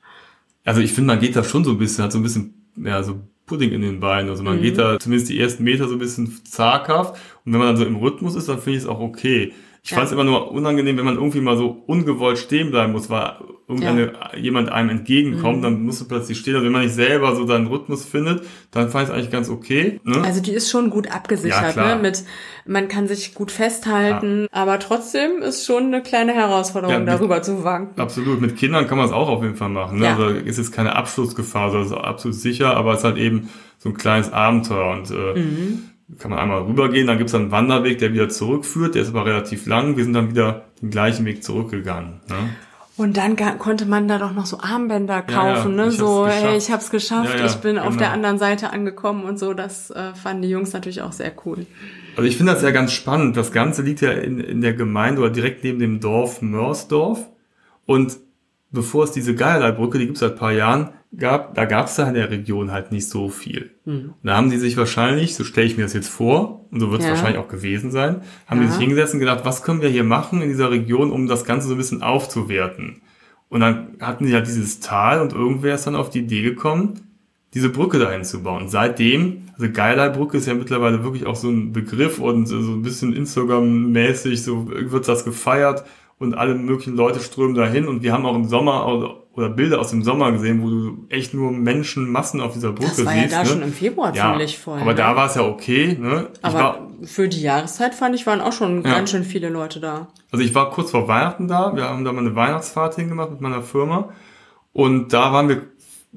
Also ich finde, man geht da schon so ein bisschen, hat so ein bisschen, ja, so Pudding in den Beinen. Also man mhm. geht da zumindest die ersten Meter so ein bisschen zaghaft. Und wenn man dann so im Rhythmus ist, dann finde ich es auch okay. Ich ja. fand es immer nur unangenehm, wenn man irgendwie mal so ungewollt stehen bleiben muss, weil irgendeine, ja. jemand einem entgegenkommt, mhm. dann musst du plötzlich stehen. Also wenn man nicht selber so seinen Rhythmus findet, dann fand ich es eigentlich ganz okay. Ne? Also die ist schon gut abgesichert, ja, ne? Mit man kann sich gut festhalten, aber trotzdem ist schon eine kleine Herausforderung, darüber zu wanken. Absolut. Mit Kindern kann man es auch auf jeden Fall machen. Ne? Also ist jetzt keine Abschlussgefahr, also ist absolut sicher, aber es ist halt eben so ein kleines Abenteuer und äh, mhm kann man einmal rübergehen, dann gibt's dann einen Wanderweg, der wieder zurückführt, der ist aber relativ lang. Wir sind dann wieder den gleichen Weg zurückgegangen. Ne? Und dann konnte man da doch noch so Armbänder kaufen, ja, ja, ne? So, hey, ich hab's geschafft, ja, ich bin genau. auf der anderen Seite angekommen und so. Das äh, fanden die Jungs natürlich auch sehr cool. Also ich finde das ja ganz spannend. Das Ganze liegt ja in, in der Gemeinde oder direkt neben dem Dorf Mörsdorf. Und bevor es diese Geierleibrücke, die gibt's seit paar Jahren, gab, da gab es da in der Region halt nicht so viel. Mhm. da haben die sich wahrscheinlich, so stelle ich mir das jetzt vor, und so wird es ja. wahrscheinlich auch gewesen sein, haben ja. die sich hingesetzt und gedacht, was können wir hier machen in dieser Region, um das Ganze so ein bisschen aufzuwerten. Und dann hatten sie ja dieses Tal und irgendwer ist dann auf die Idee gekommen, diese Brücke dahin zu bauen. Und seitdem, also Geilei-Brücke ist ja mittlerweile wirklich auch so ein Begriff und so ein bisschen Instagram-mäßig, so wird das gefeiert und alle möglichen Leute strömen dahin und wir haben auch im Sommer oder Bilder aus dem Sommer gesehen, wo du echt nur Menschenmassen auf dieser Brücke siehst. Das war ja da ne? schon im Februar ja, ziemlich voll. Aber ne? da war es ja okay. Ne? Aber war, für die Jahreszeit fand ich, waren auch schon ja. ganz schön viele Leute da. Also ich war kurz vor Weihnachten da. Wir haben da mal eine Weihnachtsfahrt hingemacht mit meiner Firma. Und da waren wir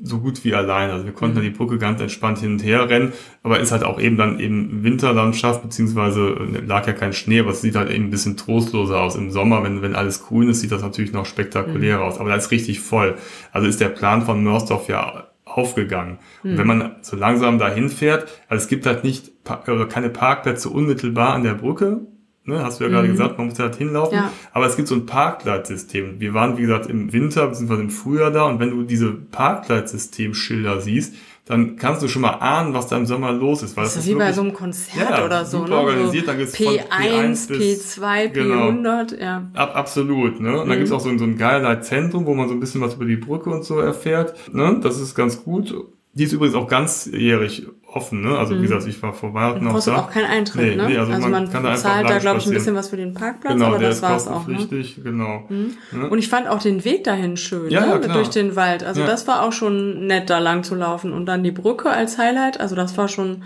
so gut wie allein. Also wir konnten mhm. da die Brücke ganz entspannt hin und her rennen, aber ist halt auch eben dann eben Winterlandschaft, beziehungsweise äh, lag ja kein Schnee, aber es sieht halt eben ein bisschen trostloser aus. Im Sommer, wenn, wenn alles grün ist, sieht das natürlich noch spektakulärer mhm. aus. Aber da ist richtig voll. Also ist der Plan von Mörsdorf ja aufgegangen. Mhm. Und wenn man so langsam dahin fährt, also es gibt halt nicht äh, keine Parkplätze unmittelbar an der Brücke, Ne, hast du ja gerade mhm. gesagt, man muss halt hinlaufen. Ja. Aber es gibt so ein Parkleitsystem. Wir waren, wie gesagt, im Winter bzw. im Frühjahr da und wenn du diese Parkleitsystem-Schilder siehst, dann kannst du schon mal ahnen, was da im Sommer los ist. Weil das, das ist wie bei so einem Konzert ja, oder so. Super ne? organisiert, dann gibt's P1, P1 bis, P2, genau, P100, ja. Ab, absolut, ne? Und mhm. dann gibt's auch so, so ein geiles Zentrum, wo man so ein bisschen was über die Brücke und so erfährt. Ne? Das ist ganz gut. Die ist übrigens auch ganzjährig offen, ne? Also wie mhm. gesagt, ich war vor Weihnachten noch da. auch keinen Eintritt, nee, ne? Nee, also, also man, kann da zahlt da, glaube ich, ein bisschen was für den Parkplatz, genau, aber das war es auch. Ne? Richtig, genau. Mhm. Und ich fand auch den Weg dahin schön, ja, ne? Ja, durch den Wald. Also ja. das war auch schon nett, da lang zu laufen. Und dann die Brücke als Highlight, also das war schon,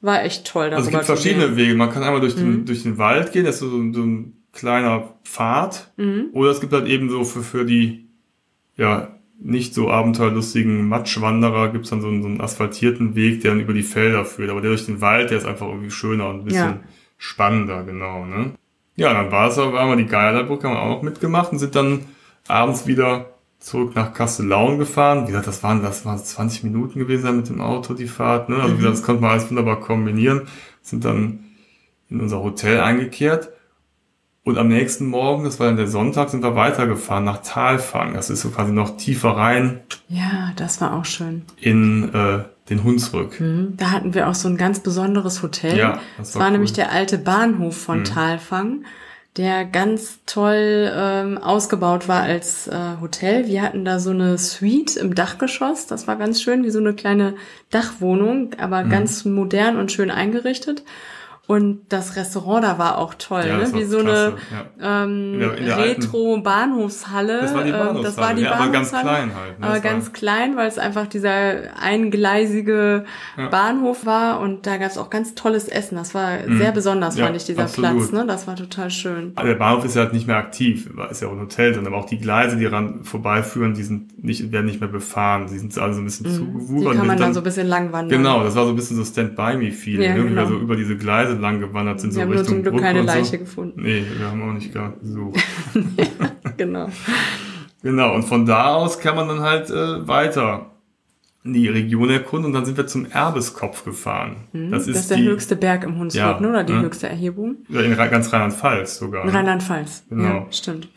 war echt toll. Also es gibt verschiedene Wege. Man kann einmal durch den, mhm. durch den Wald gehen, das ist so, so ein kleiner Pfad. Mhm. Oder es gibt halt eben so für, für die, ja, nicht so abenteuerlustigen Matschwanderer gibt's dann so einen, so einen asphaltierten Weg, der dann über die Felder führt. Aber der durch den Wald, der ist einfach irgendwie schöner und ein bisschen ja. spannender, genau. Ne? Ja, dann war es aber, wir die Geierbrücke haben wir auch noch mitgemacht und sind dann abends wieder zurück nach Kastellaun gefahren. Wie gesagt, das waren, das waren 20 Minuten gewesen sein mit dem Auto, die Fahrt. Ne? Also wie gesagt, das konnte man alles wunderbar kombinieren. Sind dann in unser Hotel eingekehrt und am nächsten Morgen, das war dann der Sonntag, sind wir weitergefahren nach Talfang. Das ist so quasi noch tiefer rein. Ja, das war auch schön. In äh, den Hunsrück. Mhm. Da hatten wir auch so ein ganz besonderes Hotel. Ja, das war, das war cool. nämlich der alte Bahnhof von mhm. Talfang, der ganz toll ähm, ausgebaut war als äh, Hotel. Wir hatten da so eine Suite im Dachgeschoss. Das war ganz schön, wie so eine kleine Dachwohnung, aber mhm. ganz modern und schön eingerichtet. Und das Restaurant da war auch toll, ja, ne? wie so klasse. eine ja. ähm, Retro-Bahnhofshalle. Das war die Bahnhofshalle, ähm, das war die ja, aber ganz klein halt. Ne? Aber ganz klein, weil es einfach dieser eingleisige Bahnhof war und da gab es auch ganz tolles Essen. Das war mhm. sehr besonders, fand ich, dieser absolut. Platz. Ne? Das war total schön. Aber der Bahnhof ist ja halt nicht mehr aktiv, ist ja auch ein Hotel drin, aber auch die Gleise, die daran vorbeiführen, die sind nicht, werden nicht mehr befahren. Die sind alle so ein bisschen mhm. zugewuchert. Die kann man dann so ein bisschen lang wandern. Genau, das war so ein bisschen so Stand-by-Me-Feeling. Ja, ne? genau. so über diese Gleise lang gewandert sind. Wir so haben Richtung nur zum Glück Brücke keine Leiche so. gefunden. Nee, wir haben auch nicht gesucht. ja, genau. Genau, und von da aus kann man dann halt äh, weiter die Region erkunden und dann sind wir zum Erbeskopf gefahren. Mhm, das, ist das ist der die, höchste Berg im Hunsrück, ja, ne? oder die ne? höchste Erhebung? Ja, in ganz Rheinland-Pfalz sogar. In Rheinland-Pfalz, genau. ja, stimmt.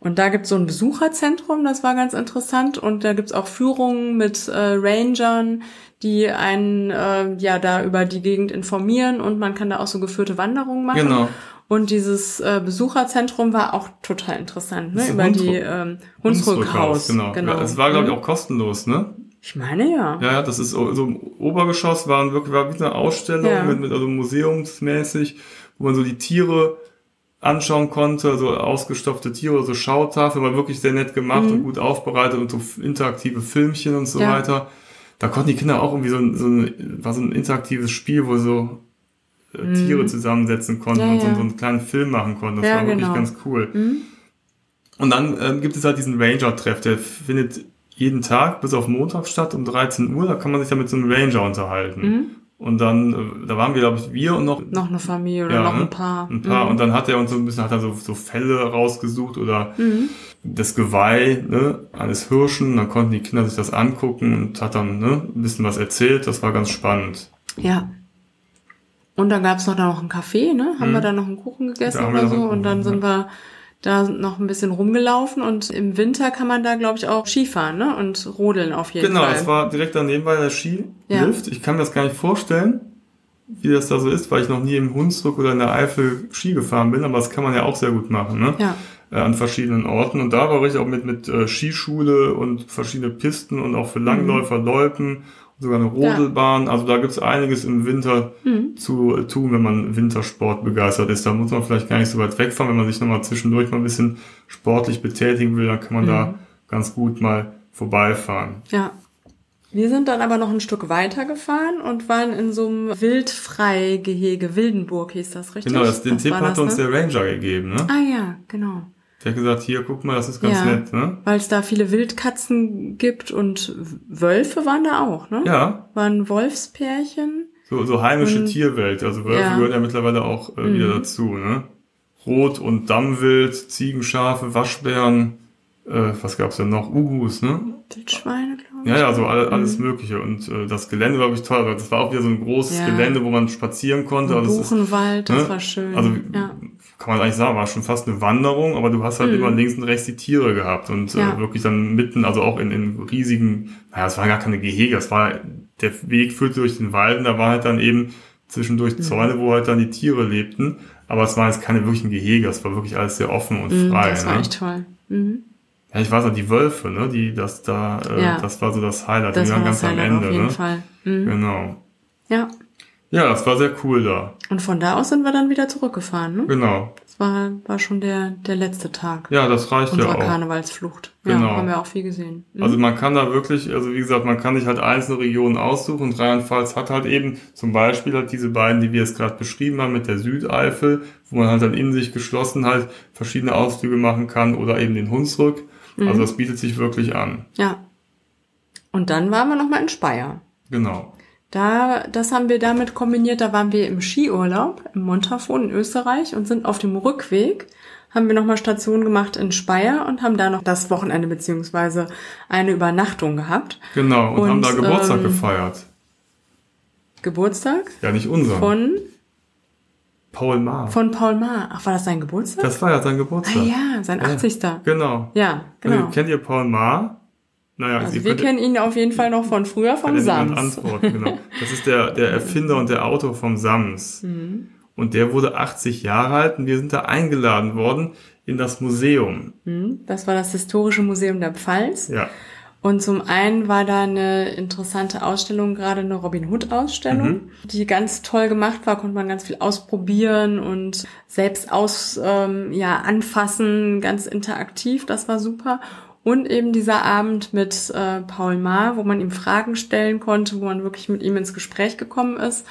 Und da gibt's so ein Besucherzentrum, das war ganz interessant. Und da gibt's auch Führungen mit äh, Rangern, die einen äh, ja da über die Gegend informieren und man kann da auch so geführte Wanderungen machen. Genau. Und dieses äh, Besucherzentrum war auch total interessant, ne? Über Hunsrück. die ähm, Hunsrückhaus. Genau. genau. Es war, glaube ich, mhm. auch kostenlos, ne? Ich meine ja. Ja, ja, das ist so im Obergeschoss waren wirklich war wie eine Ausstellung ja. mit, mit also museumsmäßig, wo man so die Tiere anschauen konnte, so ausgestopfte Tiere, so Schautafel, war wirklich sehr nett gemacht mhm. und gut aufbereitet und so interaktive Filmchen und so ja. weiter. Da konnten die Kinder auch irgendwie so, so ein, war so ein interaktives Spiel, wo so äh, mhm. Tiere zusammensetzen konnten ja, und so, so, einen kleinen Film machen konnten. Das war wirklich genau. ganz cool. Mhm. Und dann ähm, gibt es halt diesen Ranger-Treff, der findet jeden Tag bis auf Montag statt um 13 Uhr. Da kann man sich dann mit so einem Ranger unterhalten. Mhm. Und dann, äh, da waren wir, glaube ich, wir und noch. Noch eine Familie oder ja, noch ein paar. Ein paar. Mhm. Und dann hat er uns so ein bisschen, hat er so, so Fälle rausgesucht oder mhm. das Geweih ne, eines Hirschen. Dann konnten die Kinder sich das angucken und hat dann ne, ein bisschen was erzählt. Das war ganz spannend. Ja. Und dann gab's noch da noch einen Kaffee, ne? Haben mhm. wir da noch einen Kuchen gegessen oder so? Und dann sind wir da noch ein bisschen rumgelaufen und im Winter kann man da, glaube ich, auch Skifahren ne? und rodeln auf jeden genau, Fall. Genau, das war direkt daneben bei der Skilift. Ja. Ich kann mir das gar nicht vorstellen, wie das da so ist, weil ich noch nie im Hunsrück oder in der Eifel Ski gefahren bin, aber das kann man ja auch sehr gut machen, ne? Ja. Äh, an verschiedenen Orten. Und da war ich auch mit, mit äh, Skischule und verschiedene Pisten und auch für Langläufer. Loipen sogar eine Rodelbahn. Ja. Also da gibt's einiges im Winter mhm. zu tun, wenn man Wintersport begeistert ist. Da muss man vielleicht gar nicht so weit wegfahren. Wenn man sich nochmal zwischendurch mal ein bisschen sportlich betätigen will, dann kann man mhm. da ganz gut mal vorbeifahren. Ja. Wir sind dann aber noch ein Stück weiter gefahren und waren in so einem Wildfreigehege. Wildenburg hieß das, richtig? Genau, das, den Was Tipp hat das, uns ne? der Ranger gegeben, ne? Ah ja, genau. Der hat gesagt, hier, guck mal, das ist ganz ja, nett, ne? Weil es da viele Wildkatzen gibt und Wölfe waren da auch, ne? Ja. Waren Wolfspärchen. So, so heimische und, Tierwelt. Also Wölfe ja. gehören ja mittlerweile auch äh, wieder mhm. dazu, ne? Rot- und Dammwild, Ziegenschafe, Waschbären, äh, was gab's denn noch? Ugus, ne? Wildschweine, glaube ich. Ja, ja, so all, alles mhm. Mögliche. Und äh, das Gelände war wirklich toll. Das war auch wieder so ein großes ja. Gelände, wo man spazieren konnte. Also Buchenwald, ist, das ne? war schön. Also ja kann man eigentlich sagen, war schon fast eine Wanderung, aber du hast halt mhm. immer links und rechts die Tiere gehabt und äh, ja. äh, wirklich dann mitten, also auch in, in riesigen, naja, es war gar keine Gehege, es war, der Weg führte durch den Wald und da war halt dann eben zwischendurch mhm. Zäune, wo halt dann die Tiere lebten, aber es war jetzt keine wirklichen Gehege, es war wirklich alles sehr offen und mhm, frei. Das war ne? echt toll. Mhm. Ja, ich weiß auch, die Wölfe, ne, die, das da, äh, ja. das war so das Highlight, das die waren ganz am Ende, auf jeden ne? Fall. Mhm. Genau. Ja. Ja, das war sehr cool da. Und von da aus sind wir dann wieder zurückgefahren, ne? Genau war, war schon der, der letzte Tag. Ja, das reicht ja auch. Karnevalsflucht. Genau. Ja, haben wir auch viel gesehen. Mhm. Also man kann da wirklich, also wie gesagt, man kann sich halt einzelne Regionen aussuchen und Rheinland-Pfalz hat halt eben zum Beispiel halt diese beiden, die wir jetzt gerade beschrieben haben mit der Südeifel, wo man halt dann in sich geschlossen halt verschiedene Ausflüge machen kann oder eben den Hunsrück. Mhm. Also das bietet sich wirklich an. Ja. Und dann waren wir nochmal in Speyer. Genau. Da, das haben wir damit kombiniert, da waren wir im Skiurlaub im Montafon in Österreich und sind auf dem Rückweg, haben wir nochmal Station gemacht in Speyer und haben da noch das Wochenende beziehungsweise eine Übernachtung gehabt. Genau, und, und haben da Geburtstag ähm, gefeiert. Geburtstag? Ja, nicht unser. Von Paul Maar. Von Paul Maar. Ach, war das sein Geburtstag? Das war ja sein Geburtstag. Ah ja, sein 80. Ja, genau. Ja, genau. Also, kennt ihr Paul Maar? Naja, also wir kennen ihn auf jeden Fall noch von früher vom Sams. Antworten, genau. Das ist der, der Erfinder und der Autor vom Sams. Mhm. Und der wurde 80 Jahre alt und wir sind da eingeladen worden in das Museum. Mhm. Das war das Historische Museum der Pfalz. Ja. Und zum einen war da eine interessante Ausstellung, gerade eine Robin Hood Ausstellung, mhm. die ganz toll gemacht war, konnte man ganz viel ausprobieren und selbst aus, ähm, ja, anfassen, ganz interaktiv, das war super. Und eben dieser Abend mit äh, Paul Maar, wo man ihm Fragen stellen konnte, wo man wirklich mit ihm ins Gespräch gekommen ist.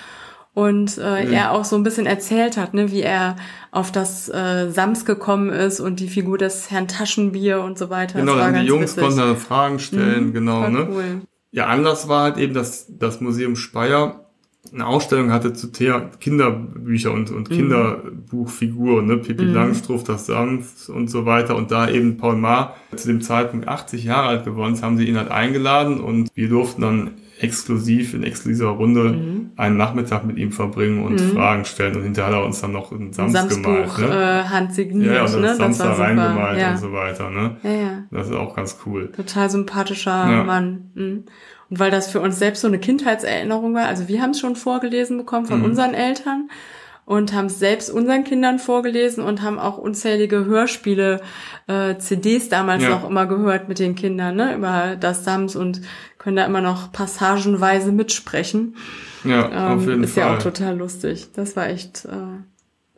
Und äh, mhm. er auch so ein bisschen erzählt hat, ne, wie er auf das äh, Sams gekommen ist und die Figur des Herrn Taschenbier und so weiter. Genau, dann die Jungs witzig. konnten dann Fragen stellen, mhm, genau. Ne? Cool. Ja, anders war halt eben, dass das Museum Speyer eine Ausstellung hatte zu Thea Kinderbücher und, und mhm. Kinderbuchfiguren, ne? Pippi mhm. Langstrumpf, das Sanft und so weiter. Und da eben Paul Maar zu dem Zeitpunkt 80 Jahre alt geworden ist, haben sie ihn halt eingeladen und wir durften dann exklusiv in exklusiver Runde mhm. einen Nachmittag mit ihm verbringen und mhm. Fragen stellen. Und hinterher hat er uns dann noch ein Sams Samsbuch, gemalt. Ne? Äh, handsigniert, ja, und dann ne? Sams da reingemalt ja. und so weiter. Ne? Ja, ja. Das ist auch ganz cool. Total sympathischer ja. Mann. Mhm. Und weil das für uns selbst so eine Kindheitserinnerung war, also wir haben es schon vorgelesen bekommen von mhm. unseren Eltern und haben es selbst unseren Kindern vorgelesen und haben auch unzählige Hörspiele, äh, CDs damals ja. noch immer gehört mit den Kindern, ne, über das Sams und können da immer noch passagenweise mitsprechen. Ja, ähm, auf jeden ist Fall. Ist ja auch total lustig. Das war echt äh.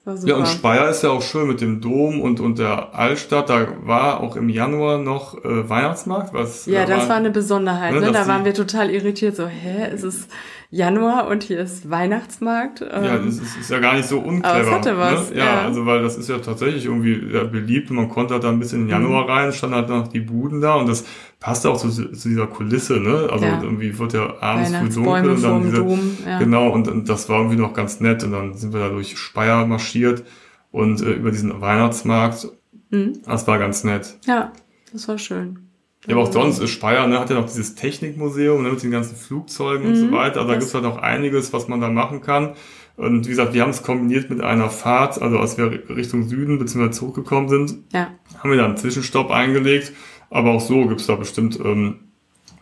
Ja, und Speyer ist ja auch schön mit dem Dom und, und der Altstadt. Da war auch im Januar noch äh, Weihnachtsmarkt. Was, ja, das war, war eine Besonderheit. Ne? ne? Da waren wir total irritiert. So, hä, ist es Januar und hier ist Weihnachtsmarkt? Ähm, ja, das ist, ist, ja gar nicht so unclever. Aber es hatte was. Ne? Ja, ja, also weil das ist ja tatsächlich irgendwie ja, beliebt. Man konnte halt da ein bisschen in Januar mhm. rein, stand halt noch die Buden da und das passt auch zu, zu dieser Kulisse, ne? Also ja. irgendwie wird ja abends früh dunkel und dann diese, Dom, ja. genau und, und das war irgendwie noch ganz nett und dann sind wir da durch Speyer marschiert und äh, über diesen Weihnachtsmarkt. Mhm. Das war ganz nett. Ja, das war schön. Ja, aber auch sonst ist Speyer, ne, hat ja noch dieses Technikmuseum ne, mit den ganzen Flugzeugen mhm. und so mhm. weiter. Also da gibt's halt auch einiges, was man da machen kann. Und wie gesagt, wir haben es kombiniert mit einer Fahrt, also als wir Richtung Süden bzw. zurückgekommen sind, ja. haben wir da einen Zwischenstopp eingelegt aber auch so gibt's da bestimmt, ähm,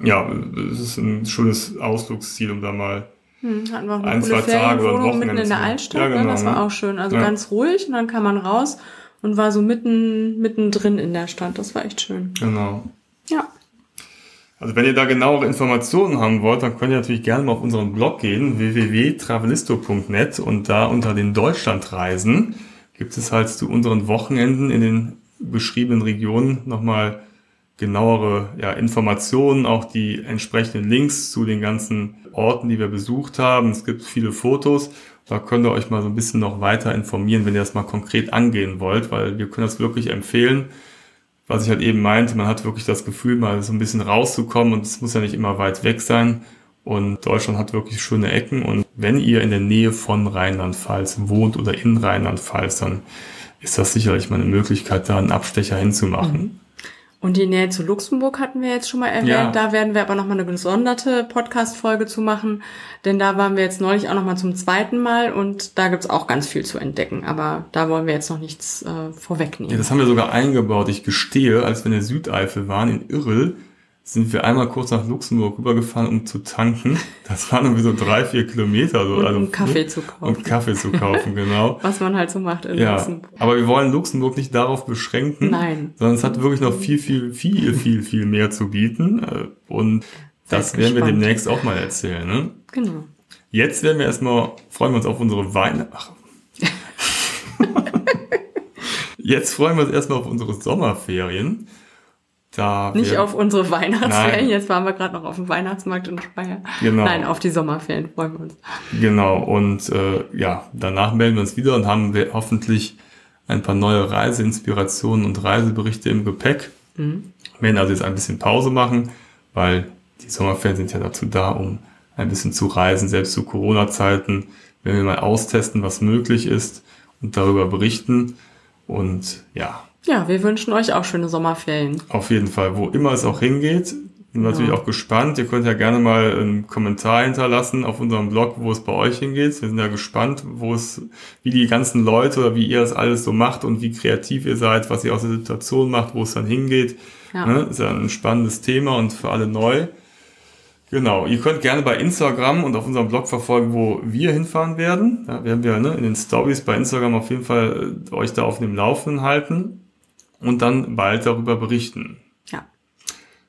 ja, es ist ein schönes Ausflugsziel, um da mal hm, hatten wir auch eine ein, zwei Tage oder Wochenende mitten in der Altstadt, ja, ne? genau, das war ne? auch schön. Also ja. ganz ruhig und dann kam man raus und war so mitten mittendrin in der Stadt. Das war echt schön. Genau. Ja. Also wenn ihr da genauere Informationen haben wollt, dann könnt ihr natürlich gerne mal auf unseren Blog gehen, www.travelisto.net und da unter den Deutschlandreisen gibt es halt zu unseren Wochenenden in den beschriebenen Regionen nochmal genauere ja, Informationen, auch die entsprechenden Links zu den ganzen Orten, die wir besucht haben. Es gibt viele Fotos. Da könnt ihr euch mal so ein bisschen noch weiter informieren, wenn ihr das mal konkret angehen wollt, weil wir können das wirklich empfehlen. Was ich halt eben meinte, man hat wirklich das Gefühl, mal so ein bisschen rauszukommen und es muss ja nicht immer weit weg sein. Und Deutschland hat wirklich schöne Ecken. Und wenn ihr in der Nähe von Rheinland-Pfalz wohnt oder in Rheinland-Pfalz, dann ist das sicherlich mal eine Möglichkeit, da einen Abstecher hinzumachen. Mhm. Und die Nähe zu Luxemburg hatten wir jetzt schon mal erwähnt. Ja. Da werden wir aber nochmal eine gesonderte Podcast-Folge zu machen. Denn da waren wir jetzt neulich auch nochmal zum zweiten Mal und da gibt's auch ganz viel zu entdecken. Aber da wollen wir jetzt noch nichts äh, vorwegnehmen. Ja, das haben wir sogar eingebaut. Ich gestehe, als wir in der Südeifel waren, in Irrel, sind wir einmal kurz nach Luxemburg rübergefahren, um zu tanken. Das waren irgendwie so drei, vier Kilometer. So, und also, um Kaffee zu kaufen. Um Kaffee zu kaufen, genau. Was man halt so macht in ja, Luxemburg. Aber wir wollen Luxemburg nicht darauf beschränken. Nein. Sondern es hat wirklich noch viel, viel, viel, viel, viel mehr zu bieten. Und das werden wir demnächst auch mal erzählen. Ne? Genau. Jetzt werden wir erstmal, freuen wir uns auf unsere Weihnachten. Jetzt freuen wir uns erstmal auf unsere Sommerferien. Da Nicht auf unsere Weihnachtsferien, Nein. jetzt waren wir gerade noch auf dem Weihnachtsmarkt in Speyer. Genau. Nein, auf die Sommerferien freuen wir uns. Genau, und äh, ja, danach melden wir uns wieder und haben wir hoffentlich ein paar neue Reiseinspirationen und Reiseberichte im Gepäck. Mhm. Wir werden also jetzt ein bisschen Pause machen, weil die Sommerferien sind ja dazu da, um ein bisschen zu reisen, selbst zu Corona-Zeiten, wenn wir mal austesten, was möglich ist und darüber berichten. Und ja, ja, wir wünschen euch auch schöne Sommerferien. Auf jeden Fall, wo immer es auch hingeht. Bin natürlich ja. auch gespannt. Ihr könnt ja gerne mal einen Kommentar hinterlassen auf unserem Blog, wo es bei euch hingeht. Wir sind ja gespannt, wo es, wie die ganzen Leute oder wie ihr das alles so macht und wie kreativ ihr seid, was ihr aus der Situation macht, wo es dann hingeht. Ja. Ne? Ist ja ein spannendes Thema und für alle neu. Genau, ihr könnt gerne bei Instagram und auf unserem Blog verfolgen, wo wir hinfahren werden. Da werden wir ne, in den Stories bei Instagram auf jeden Fall äh, euch da auf dem Laufenden halten und dann bald darüber berichten. Ja.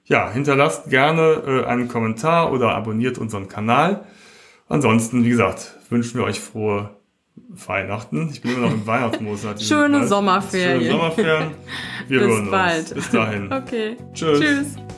Ja, hinterlasst gerne äh, einen Kommentar oder abonniert unseren Kanal. Ansonsten, wie gesagt, wünschen wir euch frohe Weihnachten. Ich bin immer noch im Weihnachtsmodus. Schöne Sommerferien. Schöne Sommerferien. Wir Bis hören bald. uns. Bis dahin. Okay. Tschüss. Tschüss.